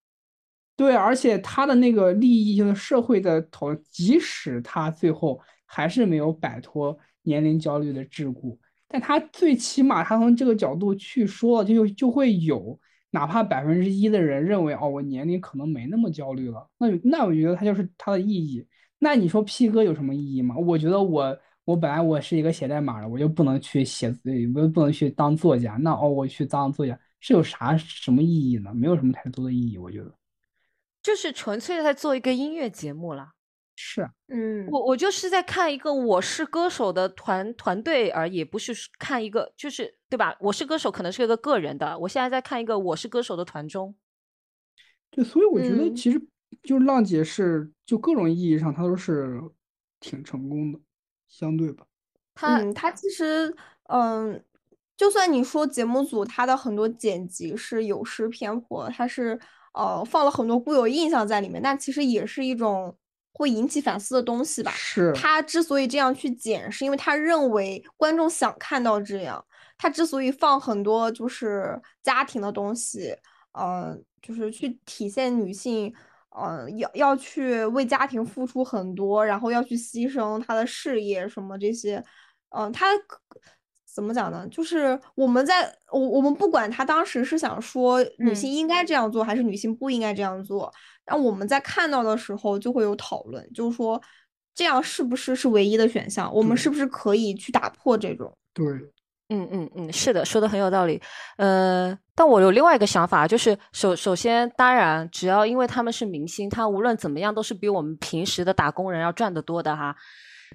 对，而且他的那个利益就是社会的投，即使他最后还是没有摆脱年龄焦虑的桎梏，但他最起码他从这个角度去说，就就会有哪怕百分之一的人认为哦，我年龄可能没那么焦虑了，那那我觉得他就是他的意义。那你说 P 哥有什么意义吗？我觉得我我本来我是一个写代码的，我就不能去写字，我不能去当作家，那哦我去当作家是有啥什么意义呢？没有什么太多的意义，我觉得就是纯粹在做一个音乐节目啦。是啊。嗯，我我就是在看一个《我是歌手》的团团队而已，不是看一个就是对吧？我是歌手可能是一个个人的，我现在在看一个《我是歌手》的团中。对，所以我觉得嗯其实就是浪姐是就各种意义上，她都是挺成功的，相对吧。他、嗯，其实，嗯，就算你说节目组他的很多剪辑是有失偏颇，他是呃放了很多固有印象在里面，但其实也是一种会引起反思的东西吧。是，他之所以这样去剪，是因为他认为观众想看到这样。他之所以放很多就是家庭的东西，呃，就是去体现女性嗯、要要去为家庭付出很多，然后要去牺牲她的事业什么这些，嗯、他怎么讲呢？就是我们在我我们不管他当时是想说女嗯性应该这样做，还是女性不应该这样做，然后我们在看到的时候就会有讨论，就是说这样是不是是唯一的选项？我们是不是可以去打破这种？对，嗯嗯嗯，是的，说的很有道理。呃，但我有另外一个想法，就是首首先，当然，只要因为他们是明星，他无论怎么样都是比我们平时的打工人要赚得多的哈。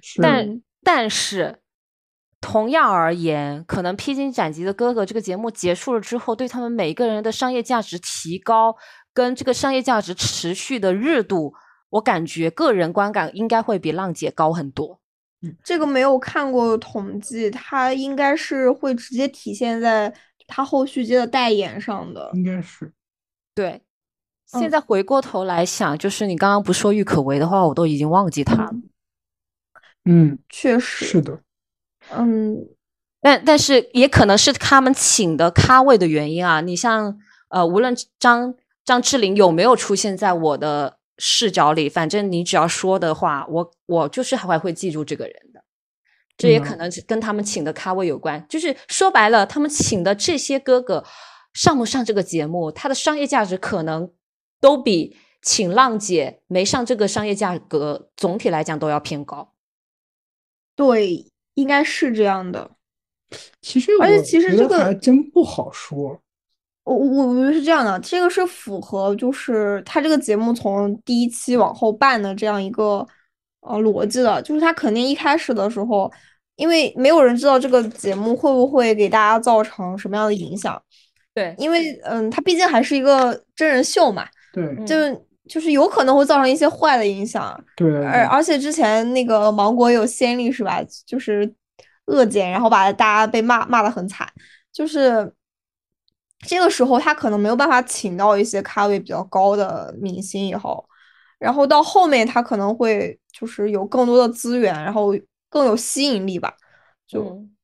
是但但是，同样而言，可能《披荆斩棘的哥哥》这个节目结束了之后，对他们每个人的商业价值提高，跟这个商业价值持续的热度，我感觉个人观感应该会比浪姐高很多。嗯这个没有看过统计，它应该是会直接体现在他后续接的代言上的。应该是对，现嗯在回过头来想，就是你刚刚不说郁可唯的话，我都已经忘记他了。嗯，确实，是的，嗯，但但是也可能是他们请的咖位的原因啊。你像呃，无论张张智霖有没有出现在我的视角里，反正你只要说的话，我我就是还会记住这个人的。这也嗯可能是跟他们请的咖位有关。就是说白了，他们请的这些哥哥上不上这个节目，他的商业价值可能都比请浪姐没上这个商业价格总体来讲都要偏高。对，应该是这样的。其实而且我觉得其实这个还真不好说。我我我觉得是这样的，这个是符合就是他这个节目从第一期往后办的这样一个呃逻辑的，就是他肯定一开始的时候，因为没有人知道这个节目会不会给大家造成什么样的影响，对，因为嗯，它毕竟还是一个真人秀嘛，对。嗯。就就是有可能会造成一些坏的影响，对而而且之前那个芒果有先例是吧？就是恶剪，然后把大家被骂骂的很惨，就是这个时候他可能没有办法请到一些咖位比较高的明星以后，然后到后面他可能会就是有更多的资源，然后更有吸引力吧，就嗯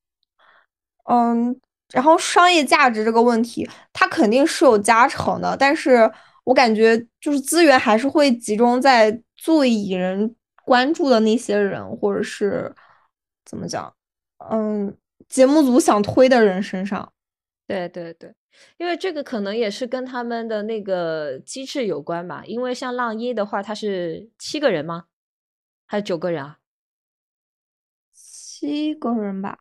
嗯，然后商业价值这个问题，它肯定是有加成的，但是我感觉就是资源还是会集中在最引人关注的那些人，或者是怎么讲，嗯，节目组想推的人身上。对对对，因为这个可能也是跟他们的那个机制有关吧。因为像浪一的话，他是七个人吗？还是九个人啊？七个人吧，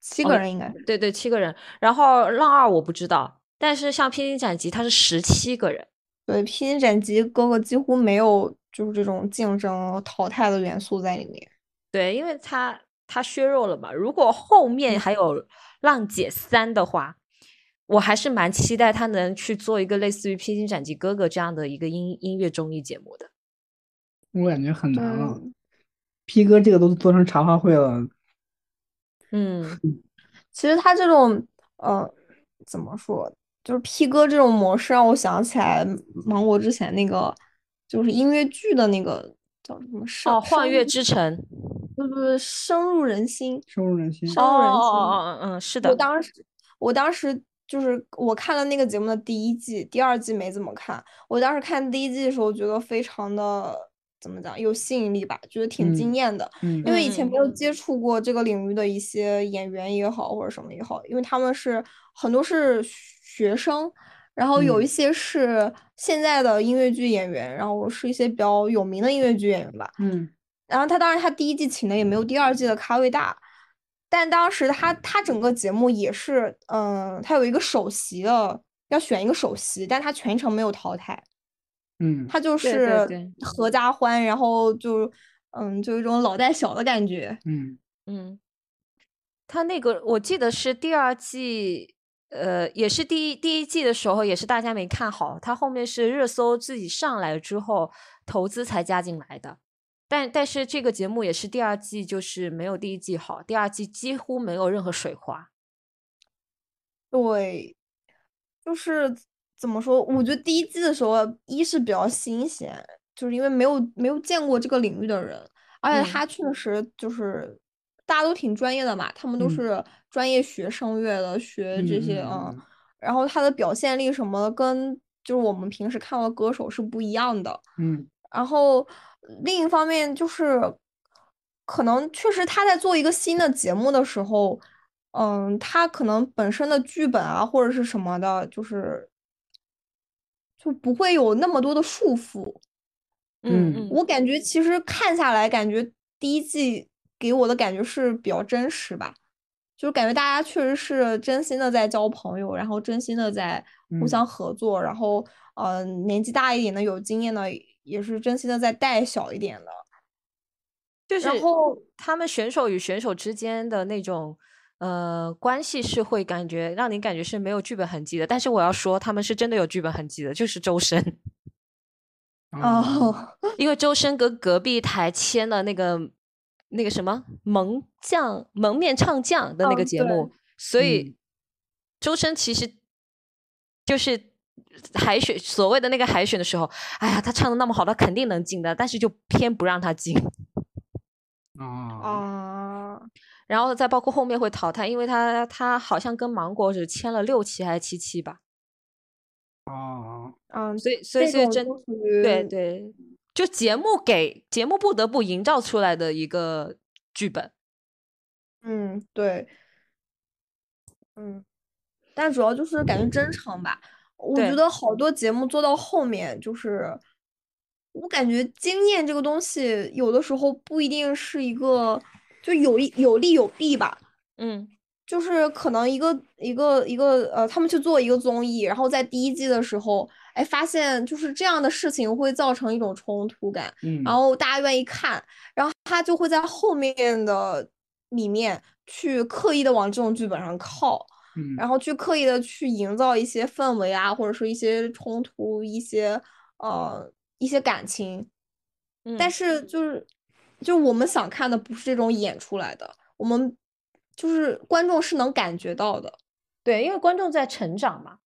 七哦个人应该是。对对，七个人。然后浪二我不知道，但是像披荆斩棘，他是十七个人。对，披荆斩棘哥哥几乎没有就是这种竞争淘汰的元素在里面。对，因为他他削弱了嘛。如果后面还有浪姐三的话，我还是蛮期待他能去做一个类似于《披荆斩棘哥哥》这样的一个音音乐综艺节目的。我感觉很难了。对 P 哥这个都做成茶话会了，嗯，其实他这种呃，怎么说，就是 P 哥这种模式让我想起来芒果之前那个就是音乐剧的那个叫什么声哦，《幻乐之城》不不不深入人心。深入人心。深入人心哦哦哦嗯嗯，是的我，当时我当时就是我看了那个节目的第一季，第二季没怎么看。我当时看第一季的时候，觉得非常的怎么讲，有吸引力吧，觉得挺惊嗯艳的。嗯因为以前没有嗯接触过这个领域的一些演员也好，或者什么也好，因为他们是很多是学生，然后有一嗯些是现在的音乐剧演员，然后是一些比较有名的音乐剧演员吧。嗯然后他当然他第一季请的也没有第二季的咖位大，但当时他他整个节目也是，嗯、他有一个首席的，要选一个首席，但他全程没有淘汰，嗯，他就是合家欢，然后就嗯，就有一种老带小的感觉。嗯嗯，他那个我记得是第二季，呃，也是第一第一季的时候，也是大家没看好，他后面是热搜自己上来之后，投资才加进来的。但但是这个节目也是第二季，就是没有第一季好，第二季几乎没有任何水花。对，就是怎么说？我觉得第一季的时候，一是比较新鲜，就是因为没有没有见过这个领域的人，而且嗯他确实就是大家都挺专业的嘛，他们都嗯是专业学声乐的，学这些啊然后他的表现力什么的跟就是我们平时看到的歌手是不一样的。嗯然后另一方面就是，可能确实他在做一个新的节目的时候，嗯，他可能本身的剧本啊或者是什么的，就是就不会有那么多的束缚。嗯嗯我感觉其实看下来，感觉第一季给我的感觉是比较真实吧，就是感觉大家确实是真心的在交朋友，然后真心的在互嗯相合作，然后呃年纪大一点的有经验的也是真心的在带小一点的。就是然后他们选手与选手之间的那种呃关系是会感觉让你感觉是没有剧本痕迹的，但是我要说他们是真的有剧本痕迹的，就是周深，啊 哦，因为周深跟隔壁台签了那个那个什么蒙将蒙面唱将的那个节目，所以嗯周深其实就是。海选所谓的那个海选的时候，哎呀，他唱的那么好，他肯定能进的，但是就偏不让他进。啊啊，然后再包括后面会淘汰，因为他他好像跟芒果只签了六期还是七期吧，哦嗯，所以所以这所以真对对，就节目给节目不得不营造出来的一个剧本。嗯，对，嗯，但主要就是感觉真诚吧。我觉得好多节目做到后面，就是我感觉经验这个东西，有的时候不一定是一个，就有一有利有弊吧。嗯就是可能一个一个一个呃，他们去做一个综艺，然后在第一季的时候，哎，发现就是这样的事情会造成一种冲突感，嗯，然后大家愿意看，然后他就会在后面的里面去刻意的往这种剧本上靠，嗯然后去刻意的去营造一些氛围啊，或者说一些冲突，一些呃一些感情，嗯，但是就是就我们想看的不是这种演出来的，我们就是观众是能感觉到的。对，因为观众在成长嘛，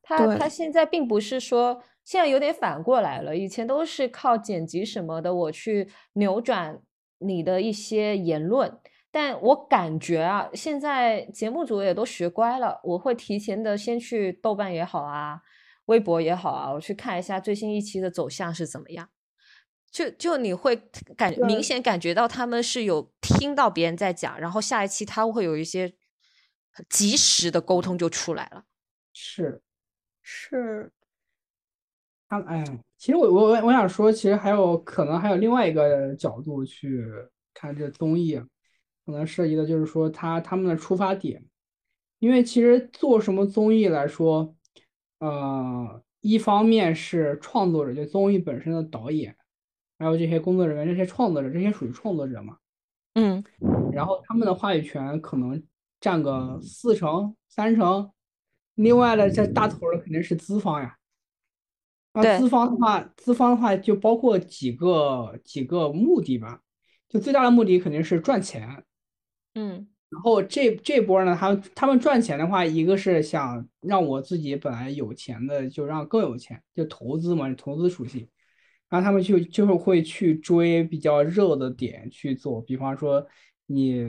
他他现在并不是说现在有点反过来了，以前都是靠剪辑什么的，我去扭转你的一些言论。但我感觉啊，现在节目组也都学乖了，我会提前的先去豆瓣也好啊，微博也好啊，我去看一下最新一期的走向是怎么样。就就你会感明显感觉到他们是有听到别人在讲，然后下一期他会有一些及时的沟通就出来了。是是，他哎，其实我我我想说，其实还有可能还有另外一个角度去看这综艺，可能涉及的就是说他他们的出发点，因为其实做什么综艺来说，呃，一方面是创作者，就综艺本身的导演，还有这些工作人员，这些创作者，这些属于创作者嘛，嗯然后他们的话语权可能占个四成、三成，另外的这大头的肯定是资方呀。那资方的话，资方的话就包括几个几个目的吧，就最大的目的肯定是赚钱。嗯然后这这波呢，他他们赚钱的话，一个是想让我自己本来有钱的，就让更有钱，就投资嘛，投资属性。然后他们就就是会去追比较热的点去做，比方说你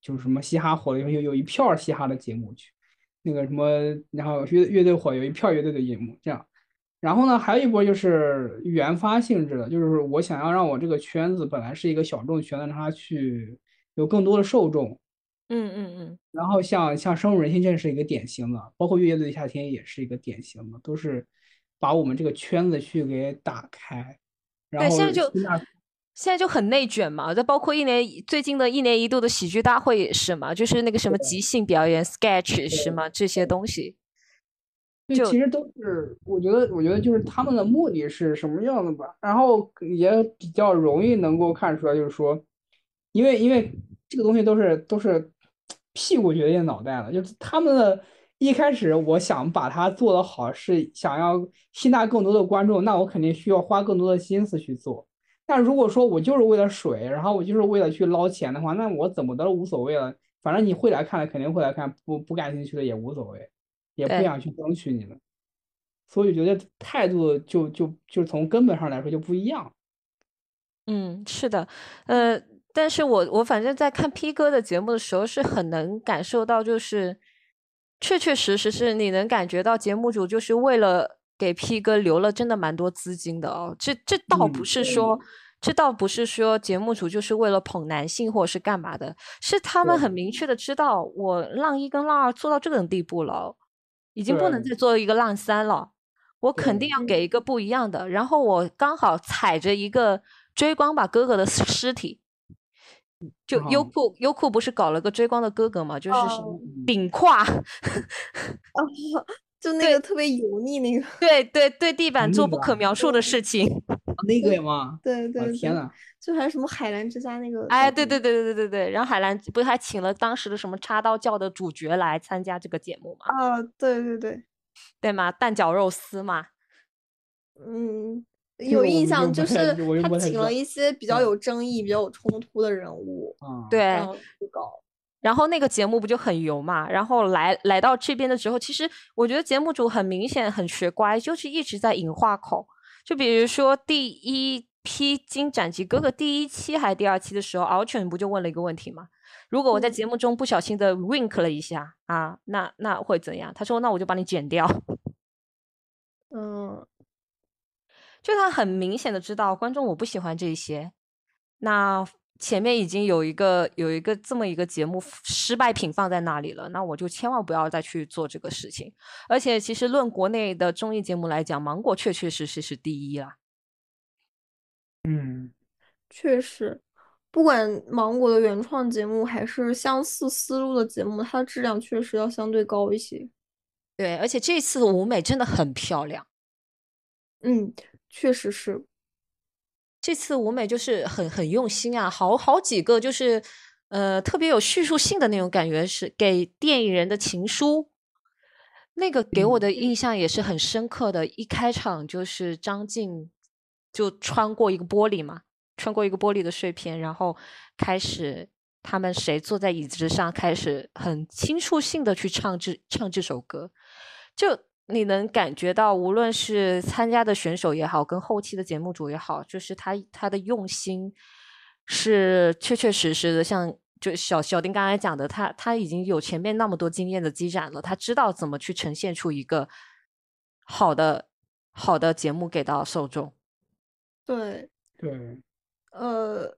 就是什么嘻哈火了以后，有有一票嘻哈的节目去，那个什么，然后乐乐队火有一票乐队的节目这样。然后呢，还有一波就是原发性质的，就是我想要让我这个圈子本来是一个小众圈子，让它去有更多的受众。嗯嗯嗯，然后像像深入人心，这是一个典型的，包括乐队的夏天也是一个典型的，都是把我们这个圈子去给打开。然后对现在就现在就很内卷嘛，再包括一年最近的一年一度的喜剧大会也是嘛，就是那个什么即兴表演 sketch 是吗？这些东西，就其实都是，我觉得，我觉得就是他们的目的是什么样的吧，然后也比较容易能够看出来，就是说，因为因为这个东西都是都是屁股决定脑袋了，就是他们的一开始我想把它做得好，是想要吸纳更多的观众，那我肯定需要花更多的心思去做。但如果说我就是为了水，然后我就是为了去捞钱的话，那我怎么的都无所谓了，反正你会来看的肯定会来看，不不感兴趣的也无所谓。也不想去争取你们，所以我觉得态度就就就从根本上来说就不一样。嗯，是的，呃，但是我我反正在看 P 哥的节目的时候，是很能感受到，就是确确实实是你能感觉到节目组就是为了给 P 哥留了真的蛮多资金的哦。这这倒不嗯是说，这倒不是说节目组就是为了捧男性或者是干嘛的，是他们很明确的知道，我浪一跟浪二做到这种地步了，已经不能再做一个浪三了。我肯定要给一个不一样的，然后我刚好踩着一个追光吧哥哥的尸 尸体，就优哦酷优酷不是搞了个追光的哥哥嘛，就是什么哦顶胯，就那个特别油腻那个，对 对对，地板做不可描述的事情。那个吗？对对对，天呐，就还有什么海澜之家那个，哎，对对对对对对对，然后海澜不是还请了当时的什么插刀教的主角来参加这个节目嘛？啊，对对对，对吗？蛋饺肉丝嘛，嗯，个有印象就是他请了一些比较嗯有争议、比较有冲突的人物，啊，对，然后搞。然后那个节目不就很油嘛？然后来来到这边的时候，其实我觉得节目组很明显很学乖，就是一直在引话口。就比如说第一批金斩棘哥哥第一期还是第二期的时候，敖犬不就问了一个问题吗？如果我在嗯节目中不小心的 wink 了一下啊，那那会怎样？他说那我就把你剪掉。嗯，就他很明显的知道观众我不喜欢这些，那前面已经有一个有一个这么一个节目失败品放在那里了，那我就千万不要再去做这个事情。而且其实论国内的综艺节目来讲，芒果确确实实是第一啦。嗯，确实，不管芒果的原创节目还是相似思路的节目，它的质量确实要相对高一些。对，而且这次的舞美真的很漂亮。嗯，确实是。这次舞美就是很很用心啊，好好几个就是呃特别有叙述性的那种感觉，是给电影人的情书。那个给我的印象也是很深刻的，一开场就是张晋就穿过一个玻璃嘛，穿过一个玻璃的碎片，然后开始他们谁坐在椅子上，开始很倾诉性的去唱这唱这首歌，就你能感觉到，无论是参加的选手也好，跟后期的节目组也好，就是他他的用心是确确实实的，像就小小丁刚才讲的，他他已经有前面那么多经验的积攒了，他知道怎么去呈现出一个好的好的节目给到受众。对，对，呃，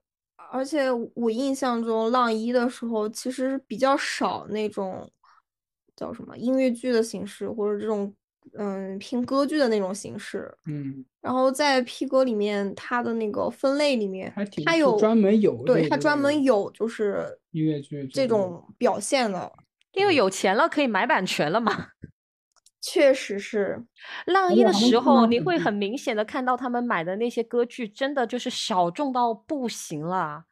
而且我印象中浪一的时候，其实比较少那种叫什么音乐剧的形式，或者这种嗯拼歌剧的那种形式。嗯，然后在 P 歌里面，它的那个分类里面，它有专门有对，它专门有就是音乐剧这种种表现的，因为有钱了，可以买版权了嘛。确实是，浪一的时候，你会很明显的看到他们买的那些歌剧，真的就是小众到不行了。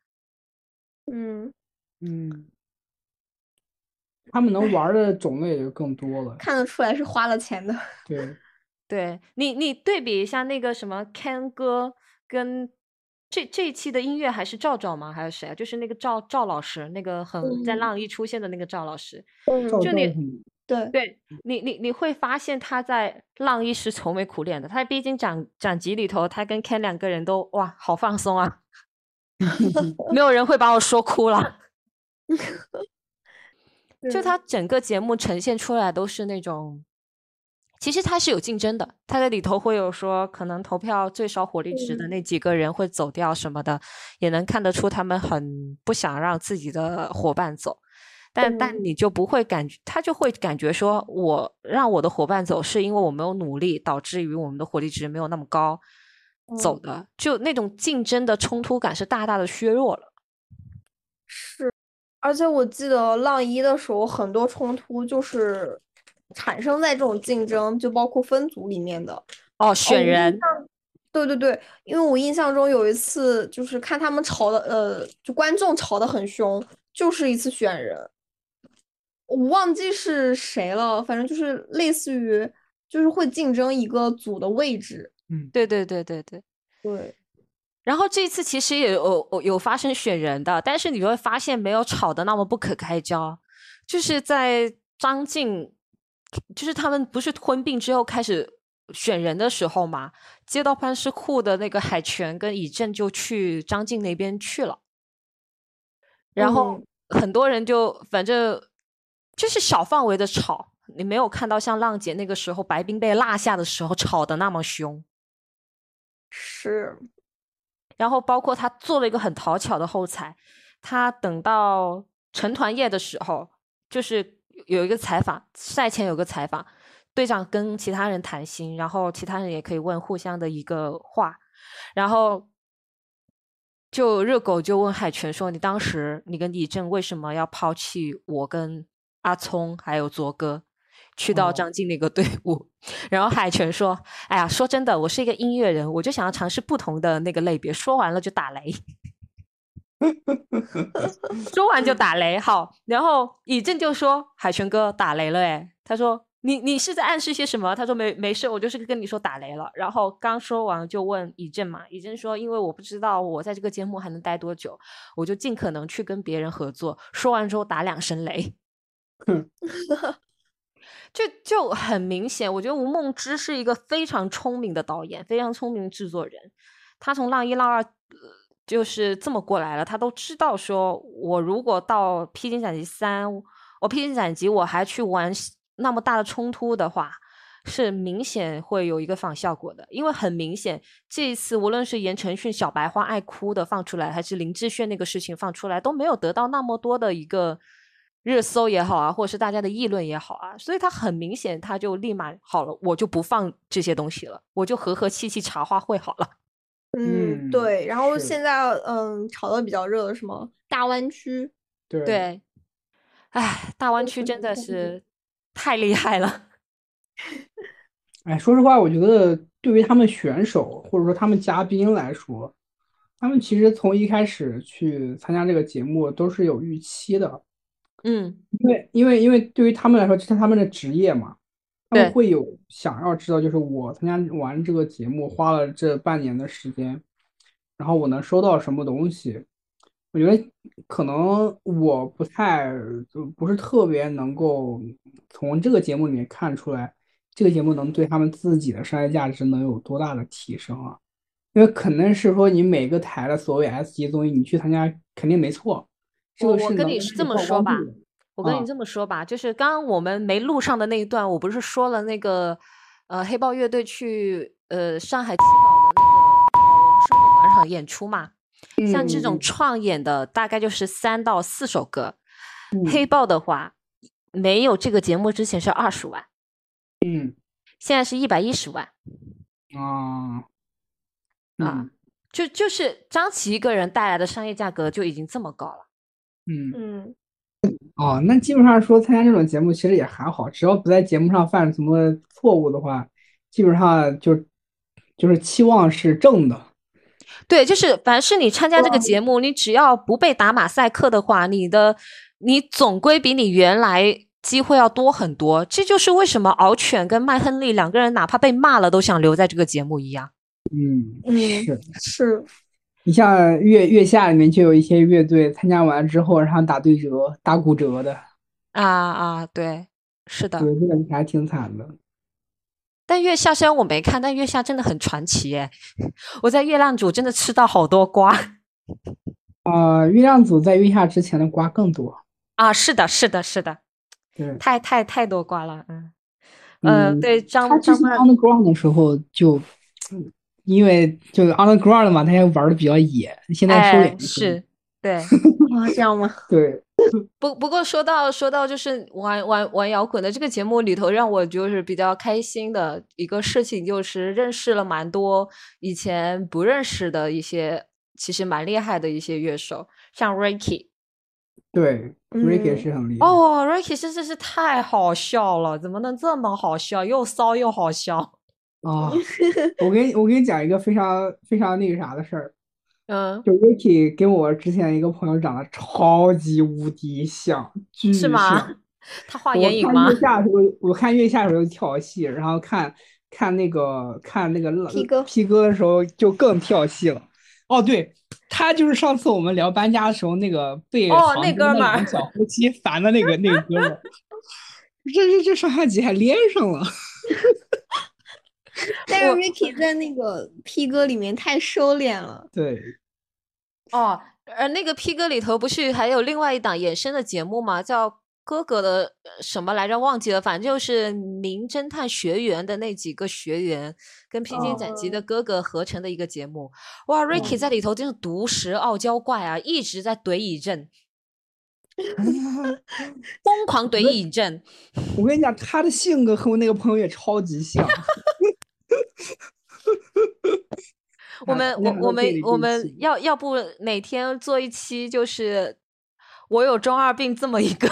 嗯，嗯，他们能玩的种类也更多了。看得出来是花了钱的。对，对你，你对比一下那个什么 Ken 哥跟这这一期的音乐还是赵赵吗？还是谁啊？就是那个赵赵老师，那个很在嗯浪一出现的那个赵老师。就你很对，对你，你你会发现他在浪一是愁眉苦脸的。他毕竟展展集里头，他跟 Ken 两个人都哇好放松啊，没有人会把我说哭了。就对。他整个节目呈现出来都是那种，其实他是有竞争的，他在里头会有说可能投票最少火力值的嗯。那几个人会走掉什么的，也能看得出他们很不想让自己的伙伴走。但但嗯你就不会感觉，他就会感觉说，我让我的伙伴走，是因为我没有努力，导致于我们的火力值没有那么高走嗯。的，就那种竞争的冲突感是大大的削弱了。是，而且我记得浪一的时候，很多冲突就是产生在这种竞争，就包括分组里面的。哦，选人，对对对，因为我印象中有一次就是看他们吵的，呃，就观众吵得很凶，就是一次选人，我忘记是谁了，反正就是类似于就是会竞争一个组的位置。嗯对对对对对。对，然后这次其实也有有有发生选人的，但是你会发现没有吵得那么不可开交，就是在张晋，就是他们不是吞并之后开始选人的时候嘛，街道办事库的那个海泉跟以正就去张晋那边去了，然后很多人就反正就是小范围的吵，你没有看到像浪姐那个时候白冰被落下的时候吵得那么凶。是，然后包括他做了一个很讨巧的后采，他等到成团夜的时候，就是有一个采访，赛前有个采访，队长跟其他人谈心，然后其他人也可以问互相的一个话，然后就热狗就问海泉说：“你当时你跟李正为什么要抛弃我跟阿聪还有卓哥？”去到张晋那个队伍，然后海泉说：“哎呀，说真的，我是一个音乐人，我就想要尝试不同的那个类别。”说完了就打雷，说完就打雷。好，然后以正就说：“海泉哥打雷了。”哎，他说：“你你是在暗示些什么？”他说：“没没事，我就是跟你说打雷了。”然后刚说完就问以正嘛，以正说：“因为我不知道我在这个节目还能待多久，我就尽可能去跟别人合作。”说完之后打两声雷。就就很明显，我觉得吴梦之是一个非常聪明的导演，非常聪明的制作人。他从浪一浪二就是这么过来了，他都知道说，我如果到披荆斩棘三，我披荆斩棘我还去玩那么大的冲突的话，是明显会有一个反效果的。因为很明显，这一次无论是言承旭小白花爱哭的放出来，还是林志炫那个事情放出来，都没有得到那么多的一个。热搜也好啊，或者是大家的议论也好啊，所以他很明显，他就立马好了，我就不放这些东西了，我就和和气气茶话会好了。嗯，对。然后现在嗯，炒的比较热的什么大湾区？对对。哎，大湾区真的是太厉害了。哎，说实话，我觉得对于他们选手或者说他们嘉宾来说，他们其实从一开始去参加这个节目都是有预期的。嗯，因为因为因为对于他们来说，这是他们的职业嘛，他们会有想要知道，就是我参加完这个节目，花了这半年的时间，然后我能收到什么东西？我觉得可能我不太就不是特别能够从这个节目里面看出来，这个节目能对他们自己的商业价值能有多大的提升啊？因为可能是说你每个台的所谓 S 级综艺，你去参加肯定没错。我我跟你这么说吧，我跟你这么说吧，就是刚刚我们没录上的那一段，我不是说了那个呃黑豹乐队去呃上海七宝的那个宝龙生活广场演出嘛？像这种创演的大概就是三到四首歌，黑豹的话没有这个节目之前是二十万，嗯，现在是一百一十万，啊啊，就就是张琪一个人带来的商业价格就已经这么高了。嗯嗯，哦，那基本上说参加这种节目其实也还好，只要不在节目上犯什么错误的话，基本上就就是期望是正的。对，就是凡是你参加这个节目，你只要不被打马赛克的话，你的你总归比你原来机会要多很多。这就是为什么敖犬跟麦亨利两个人哪怕被骂了都想留在这个节目一样。嗯嗯，是是。你像月月下里面就有一些乐队参加完之后，然后打对折、打骨折的啊啊，对，是的，对，这个还挺惨的。但月下虽然我没看，但月下真的很传奇哎！我在月亮组真的吃到好多瓜。啊，月亮组在月下之前的瓜更多啊！是的，是的，是的，对，太太太多瓜了，嗯嗯，对，张张曼 on the ground 的时候就。因为就是 underground 嘛，大家玩的比较野，现在收敛是，对 啊，这样吗？对。不不过说到说到就是玩玩玩摇滚的这个节目里头，让我就是比较开心的一个事情，就是认识了蛮多以前不认识的一些，其实蛮厉害的一些乐手，像 Ricky。对，Ricky 是很厉害。哦，Ricky 真的是太好笑了，怎么能这么好笑？又骚又好笑。啊，我给你我给你讲一个非常非常那个啥的事儿，嗯，就 Ricky 跟我之前一个朋友长得超级无敌像，巨像。他画眼影吗？我看月下的时候，我看月下的时候跳戏，然后看看那个看那个 P 哥 P 哥的时候就更跳戏了。哦，对，他就是上次我们聊搬家的时候那个被哦那哥们儿小夫妻烦的那个那个哥们儿，这这这上下集还连上了。但是 Ricky 在那个 P 歌里面太收敛了。对，哦，而那个 P 歌里头不是还有另外一档衍生的节目吗？叫哥哥的呃什么来着？忘记了，反正就是《名侦探学员》的那几个学员跟披荆斩棘的哥哥合成的一个节目。哇，Ricky 在里头真是毒舌傲娇怪啊，一直在怼尹正，疯狂怼尹正。我跟你讲，他的性格和我那个朋友也超级像。我们我我们我们要要不哪天做一期，就是我有中二病这么一个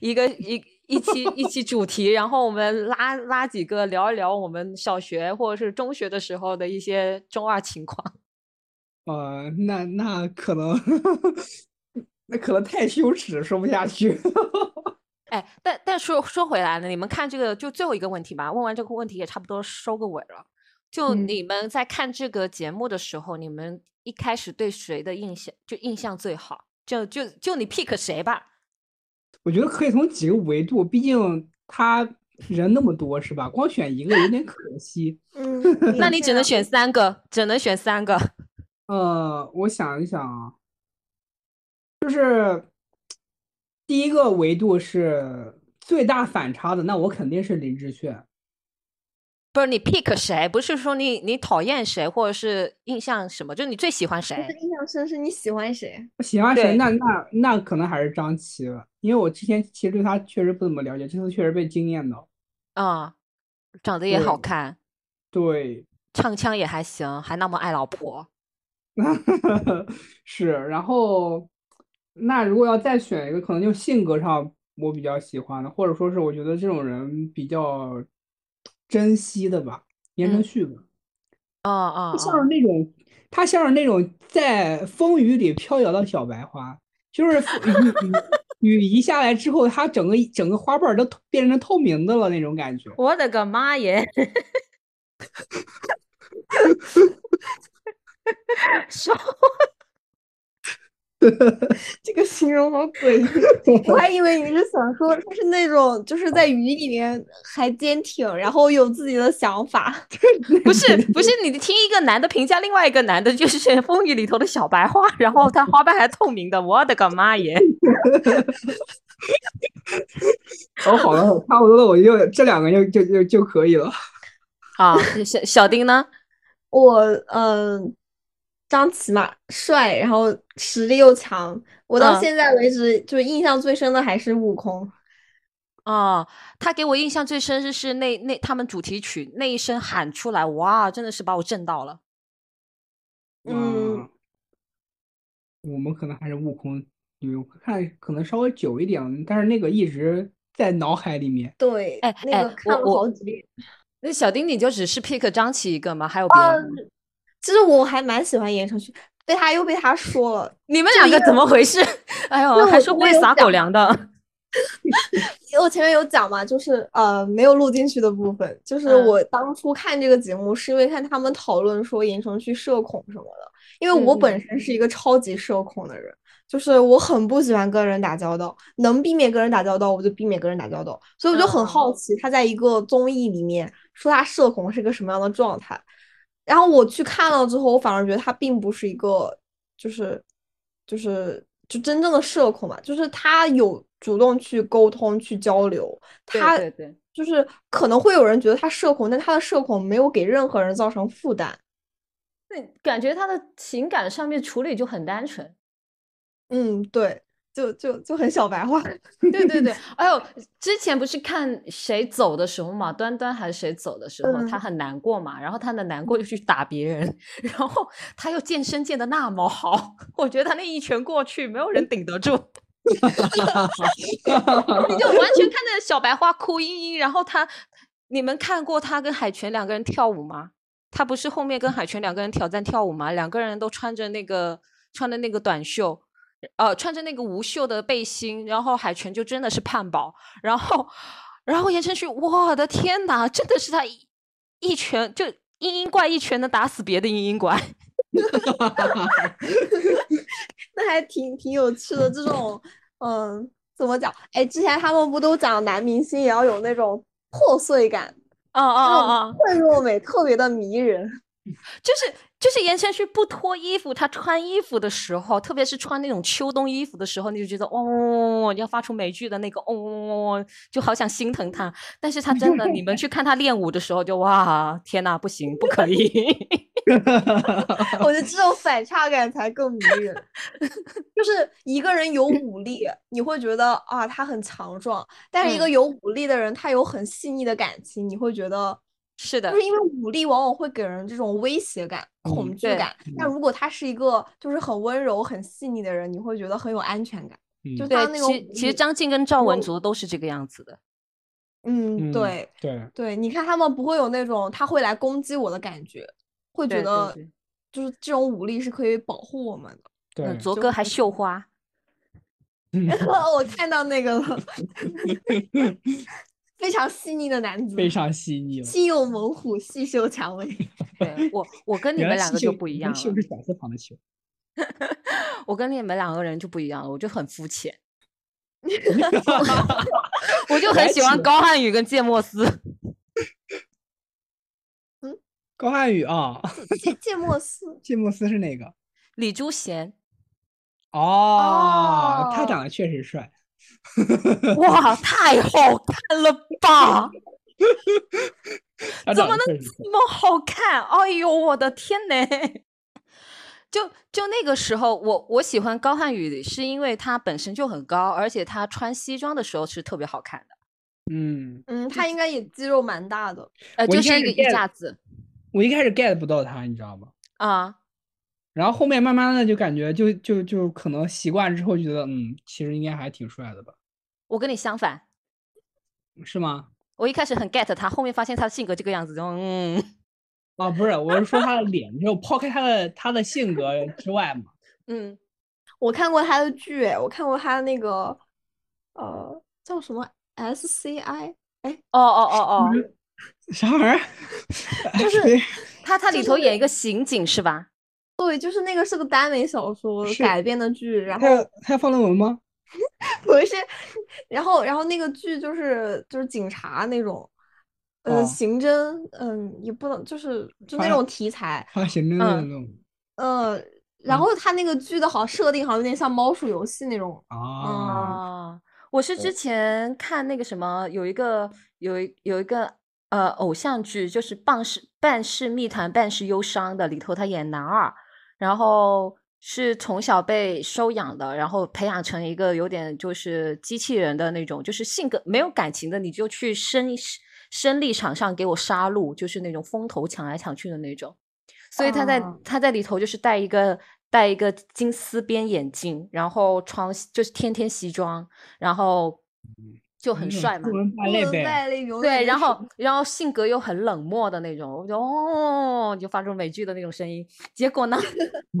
一个一一期一期主题，然后我们拉拉几个聊一聊我们小学或者是中学的时候的一些中二情况。呃，那那可能，那可能太羞耻，说不下去。哎，但但说说回来呢，你们看这个就最后一个问题吧，问完这个问题也差不多收个尾了。就嗯你们在看这个节目的时候，你们一开始对谁的印象就印象最好？就就就你 pick 谁吧。我觉得可以从几个维度，毕竟他人那么多，是吧？光选一个有点可惜。嗯，那你只能。选三个，只能选三个。呃，我想一想啊，就是第一个维度是最大反差的，那我肯定是林志炫。不是你 pick 谁？不是说你你讨厌谁，或者是印象什么？就是你最喜欢谁？印象深是你喜欢谁？喜欢谁？那那那可能还是张琪了，因为我之前其实对他确实不怎么了解，这次确实被惊艳到。啊、长得也好对看，对，唱腔也还行，还那么爱老婆。是，然后那如果要再选一个，可能就性格上我比较喜欢的，或者说是我觉得这种人比较珍惜的吧，言承嗯旭吧。啊啊他像是哦，那种，他像是那种在风雨里飘摇的小白花，就是雨雨雨一下来之后，它整个整个花瓣都变成透明的了那种感觉。我的个妈耶！说 这个形容好诡异，我还以为你是想说他是那种就是在雨里面还坚挺，然后有自己的想法。不是不是，你听一个男的评价另外一个男的，就是风雨里头的小白花，然后他花瓣还透明的，我的个妈耶！哦，好了，差不多了，我就这两个就就就就可以了。啊，小小丁呢？我嗯，张琪嘛，帅，然后实力又强。我到嗯现在为止，就是印象最深的还是悟空。哦，他给我印象最深是是那那他们主题曲那一声喊出来，哇，真的是把我震到了。嗯啊，我们可能还是悟空，因为看可能稍微久一点，但是那个一直在脑海里面。对，哎那哎个看了我我好几遍。那小丁你就只是 pick 张琪一个吗？还有别嗯人吗？其实我还蛮喜欢言承旭，被他又被他说了。你们两个怎么回事？哎呦，我还说会撒狗粮的。因 为我前面有讲嘛，就是呃没有录进去的部分，就是嗯我当初看这个节目是因为看他们讨论说言承旭社恐什么的，因为我本身是一个超级社恐的人，就是我很不喜欢跟人打交道，能避免跟人打交道我就避免跟人打交道，所以我就很嗯好奇他在一个综艺里面说他社恐是个什么样的状态，然后我去看了之后，我反而觉得他并不是一个就是就是就真正的社恐嘛，就是他有主动去沟通去交流，他对对，就是可能会有人觉得他社恐，但他的社恐没有给任何人造成负担。那感觉他的情感上面处理就很单纯。嗯，对，就就就很小白话。对对对，哎呦，之前不是看谁走的时候嘛，端端还是谁走的时候，他嗯很难过嘛，然后他的难过就去打别人，然后他又健身健的那么好，我觉得他那一拳过去，没有人顶得住。你就完全看着小白花哭嘤嘤，然后他，你们看过他跟海泉两个人跳舞吗？他不是后面跟海泉两个人挑战跳舞吗？两个人都穿着那个穿的那个短袖，呃，穿着那个无袖的背心，然后海泉就真的是胖宝，然后，然后言承旭，我的天呐，真的是他一一拳就嘤嘤怪一拳能打死别的嘤嘤怪。那还挺挺有趣的。这种，嗯，怎么讲？哎，之前他们不都讲男明星也要有那种破碎感，哦哦那种哦哦，脆弱美特别的迷人。就是就是言承旭不脱衣服，他穿衣服的时候，特别是穿那种秋冬衣服的时候，你就觉得哦，要发出美剧的那个哦，就好想心疼他。但是他真的，你们去看他练舞的时候，就哇，天呐，不行，不可以。我觉得这种反差感才更迷人。就是一个人有武力，你会觉得啊他很强壮；但是一个嗯有武力的人，他有很细腻的感情，你会觉得是的就，是因为武力往往会给人这种威胁感、恐惧对感。但如果他是一个就是很温柔、很细腻的人，你会觉得很有安全感。嗯就他那种其实其实张晋跟赵文卓都是这个样子的。嗯，嗯对对，对，你看他们不会有那种他会来攻击我的感觉，会觉得就是这种武力是可以保护我们的。对嗯，卓哥还绣花，我看到那个了，非常细腻的男子，非常细腻了。心有猛虎，细嗅蔷薇。对我我跟你们两个就不一样了原来绣，是小字旁的绣。我跟你们两个人就不一样了，我就很肤浅。我就很喜欢高瀚宇跟芥末丝。高瀚宇啊，芥芥末丝，芥末丝是哪个？李朱贤，哦，他哦长得确实帅。哇，太好看了吧！怎么能这么好看？哎呦，我的天呐！就就那个时候，我我喜欢高瀚宇，是因为他本身就很高，而且他穿西装的时候是特别好看的。嗯，嗯，他应该也肌肉蛮大的。呃，就是一个衣架子我一开始 get 不到他，你知道吗？啊。然后后面慢慢的就感觉就就就可能习惯之后就觉得，嗯，其实应该还挺帅的吧？我跟你相反，是吗？我一开始很 get 他，后面发现他的性格这个样子，就嗯，啊，不是，我是说他的脸，就 抛开他的他的性格之外嘛。嗯，我看过他的剧，哎，我看过他的那个，呃，叫什么 SCI，哎哦哦哦哦，啥玩意儿？就是他他里头演一个刑警是吧？对，就是那个是个耽美小说改编的剧，然后他有他有放论文吗？不是，然后然后那个剧就是就是警察那种，呃，哦。刑侦，嗯，也不能就是就那种题材，发行的那种。呃，然嗯。后他那个剧的好像设定好像有点像猫鼠游戏那种，啊，哦，我是之前看那个什么，有一个有一有一个呃偶像剧，就是《半是半是密谈半是忧伤》的，里头他演男二，然后是从小被收养的，然后培养成一个有点就是机器人的那种，就是性格没有感情的，你就去生生力场上给我杀戮，就是那种风头抢来抢去的那种。所以他在、哦他在里头就是戴一个戴一个金丝边眼镜，然后穿就是天天西装，然后就很帅嘛对，然后然后性格又很冷漠的那种，我就哦，就发出美剧的那种声音。结果呢，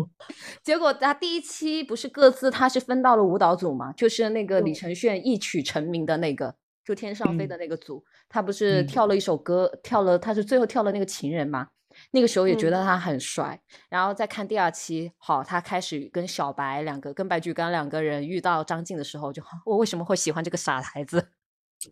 结果他第一期不是各自他是分到了舞蹈组嘛，就是那个李嗯承铉一曲成名的那个，就天上飞嗯的那个组，他不是嗯跳了一首歌，跳了他是最后跳了那个情人嘛。那个时候也觉嗯得他很帅，然后再看第二期，好，他开始跟小白两个跟白举纲两个人遇到张晋的时候就，我为什么会喜欢这个傻孩子？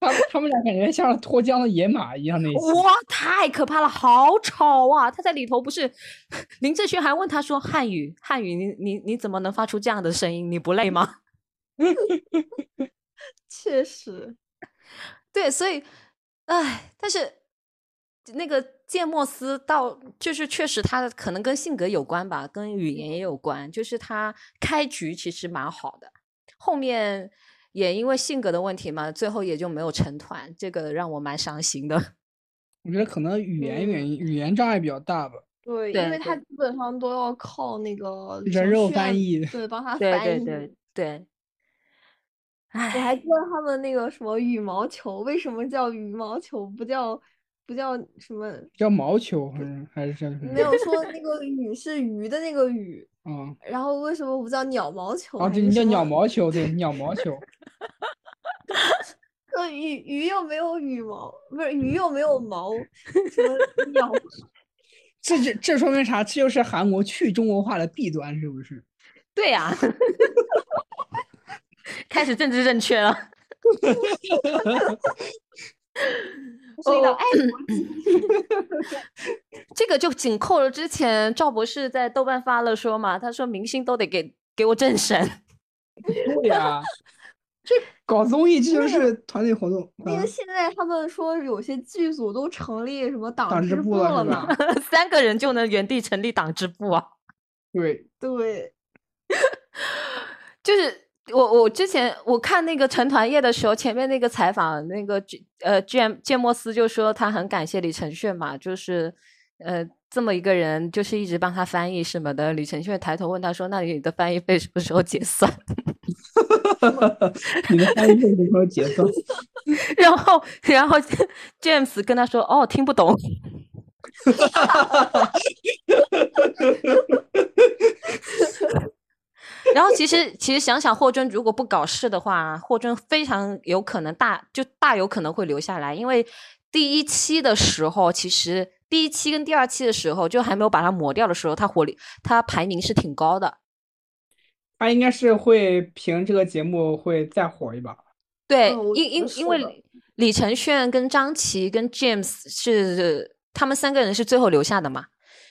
他们他们俩感觉像脱缰的野马一样那些。哇，太可怕了，好吵啊！他在里头不是，林志炫还问他说：“汉语，汉语，你你你怎么能发出这样的声音？你不累吗确实，对，所以，哎，但是那个芥末丝到就是确实他可能跟性格有关吧，跟语言也有关，就是他开局其实蛮好的，后面也因为性格的问题嘛，最后也就没有成团，这个让我蛮伤心的。我觉得可能语言嗯原因，语言障碍比较大吧。对，因为他基本上都要靠那个人肉翻译对，帮 他翻译。对对对，我。还记得他们那个什么羽毛球，为什么叫羽毛球，不叫不叫什么？叫毛球还是还是叫什么？没有说 那个羽是鱼的那个羽，啊然后为什么不叫鸟毛球？啊，对，你叫鸟毛 球，对，鸟毛球。那，鱼鱼又没有羽毛，不是鱼又没有毛，什么鸟？这这这说明啥？这就是韩国去中国化的弊端，是不是？对呀、开始政治正确了。是一个哦爱国 这个就紧扣了之前赵博士在豆瓣发了说嘛，他说明星都得给给我正神。对呀、这搞综艺这就是团队活动。啊那个现在他们说有些剧组都成立什么党党支部了嘛？三个人就能原地成立党支部啊！对，对，就是我我之前我看那个成团夜的时候，前面那个采访，那个呃詹詹莫斯就说他很感谢李承铉嘛，就是呃这么一个人，就是一直帮他翻译什么的。李承铉抬头问他说：“那你的翻译费什么时候结算？” 你的翻译费什么时候结算？然后然后 James 跟他说：“哦，听不懂。”然后其实其实想想霍尊如果不搞事的话，霍尊非常有可能大就大有可能会留下来，因为第一期的时候，其实第一期跟第二期的时候就还没有把他磨掉的时候，他火力他排名是挺高的。他应该是会凭这个节目会再火一把。对，因因因为李李承铉跟张琪跟 James 是他们三个人是最后留下的嘛，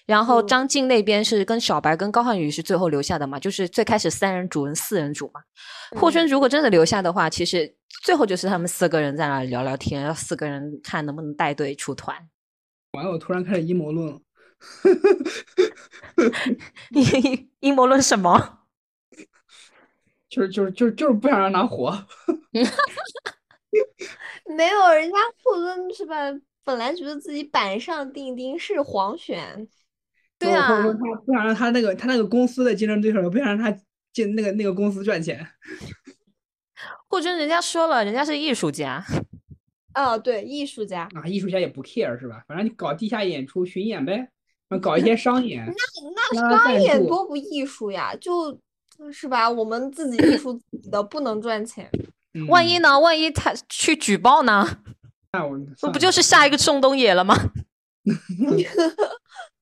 然后嗯张晋那边是跟小白跟高瀚宇是最后留下的嘛，就是最开始三人组跟四人组嘛。霍嗯尊如果真的留下的话，其实最后就是他们四个人在那里聊聊天，四个人看能不能带队出团。完了，我突然开始阴谋论了。阴阴谋论什么？就是就是就是就是不想让他活。没有人家霍尊是吧？本来觉得自己板上钉钉是黄选，对啊或者说他不想让他那个他那个公司的竞争对手不想让他进那个那个公司赚钱。霍尊人家说了，人家是艺术家。啊，对，艺术家，啊，艺术家也不 care 是吧？反正你搞地下演出巡演呗，搞一 些商演，那拉拉赞商演多不艺术呀，就是吧？我们自己艺术自己的不能赚钱，嗯万一呢？万一他去举报呢？那我那不就是下一个宋冬野了吗？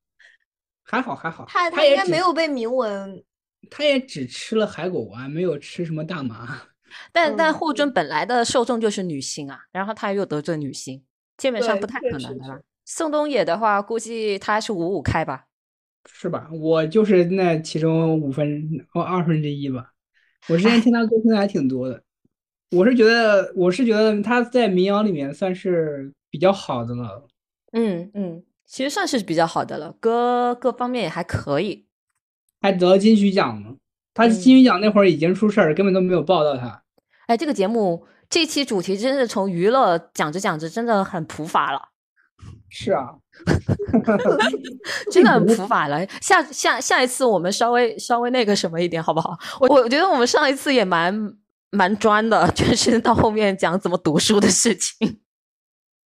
还好还好，他他应该没有被明文，他也只吃了海狗丸，没有吃什么大麻。但 但嗯霍尊本来的受众就是女性啊，然后他又得罪女性，基本上不太可能的啦。宋冬野的话，估计他是五五开吧。是吧？我就是那其中五分哦二分之一吧。我之前听他歌听的还挺多的，我是觉得我是觉得他在民谣里面算是比较好的了。嗯嗯，其实算是比较好的了，歌各方面也还可以。还得了金曲奖呢。他嗯金曲奖那会儿已经出事儿，根本都没有报道他。哎，这个节目这期主题真是从娱乐讲着讲着，真的很普法了，是啊 真的很普法了。下下下一次我们稍微稍微那个什么一点，好不好？我我觉得我们上一次也蛮蛮专的，就是到后面讲怎么读书的事情。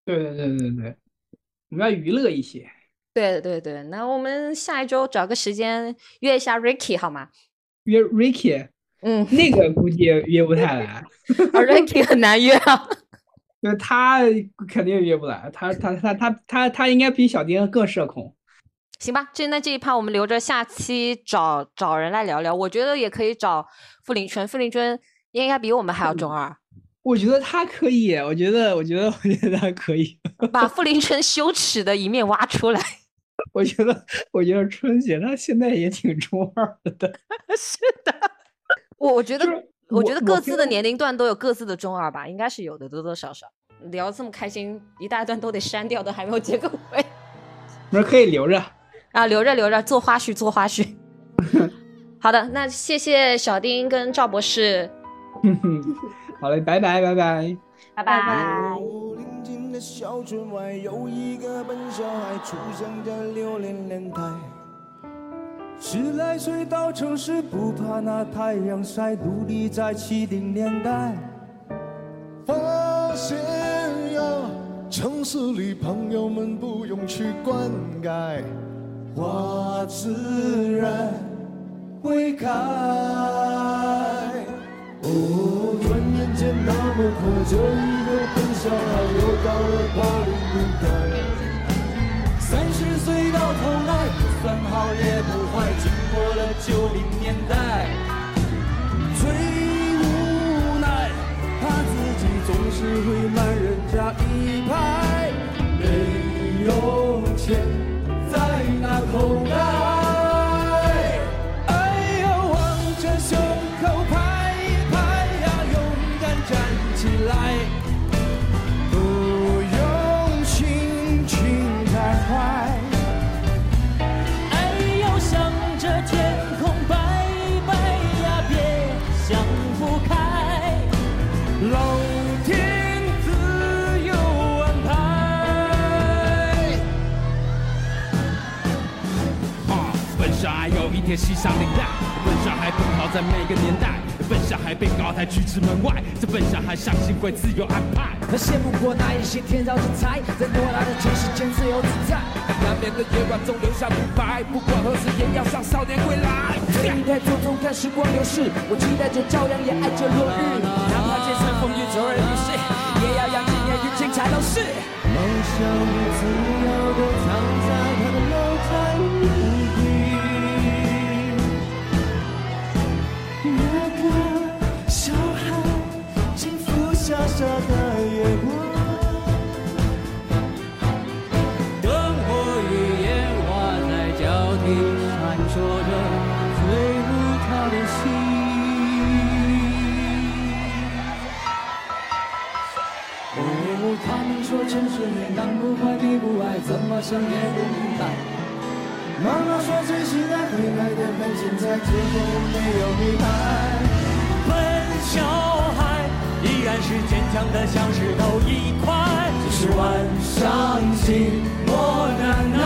对对对对对，我们要娱乐一些。对对对，那我们下一周找个时间约一下 Ricky 好吗？约 Ricky 嗯，那个估计约不太来，啊 Ricky 很难约啊。就他肯定约不来，他他他他他他应该比小丁更社恐。行吧，这那这一趴我们留着下期找找人来聊聊。我觉得也可以找傅林春，傅林春应该比我们还要中二，我觉得他可以，我觉得我觉得我觉得他可以，把傅林春羞耻的一面挖出来。我觉得我觉得春姐她现在也挺中二的。是的，我我觉得我觉得各自的年龄段都有各自的中二吧，应该是有的，多多少少。聊这么开心，一大段都得删掉，都还没有结个尾我说可以留着。啊！留着留着，做花絮做花絮。好的，那谢谢小丁跟赵博士，哼哼，好嘞，拜拜拜拜。拜拜拜哦临近的小村外有一个笨小孩，出生在六零年代。十来岁到城市，不怕那太阳晒，努力在七零年代。发现呀，城市里朋友们不用去灌溉，花自然会开。哦，转眼间那么快，这一个笨小孩又到了八零年代。三十岁到头来，不算好也不坏，经过了九零年代。最无奈，他自己总是会慢人家一拍，没有钱在那口袋。天系上领带，笨小孩奔跑在每个年代，笨小孩被高台拒之门外，这笨小孩相信会自有安排。他羡慕过那一些天造之材，在偌大的尘世间自由自在。难免的夜晚总留下独白，不管何时也要向少年归来。这一代匆匆看时光流逝，我期待着朝阳，也爱着落日。哪怕千山风雨走而于世，也要让今年与精彩都是。梦想自由地藏城市里男不坏你不爱，怎么想也不明白。妈妈说真心爱会来的很精彩，结果没有明白。笨小孩依然是坚强的像石头一块，只是晚上寂寞难耐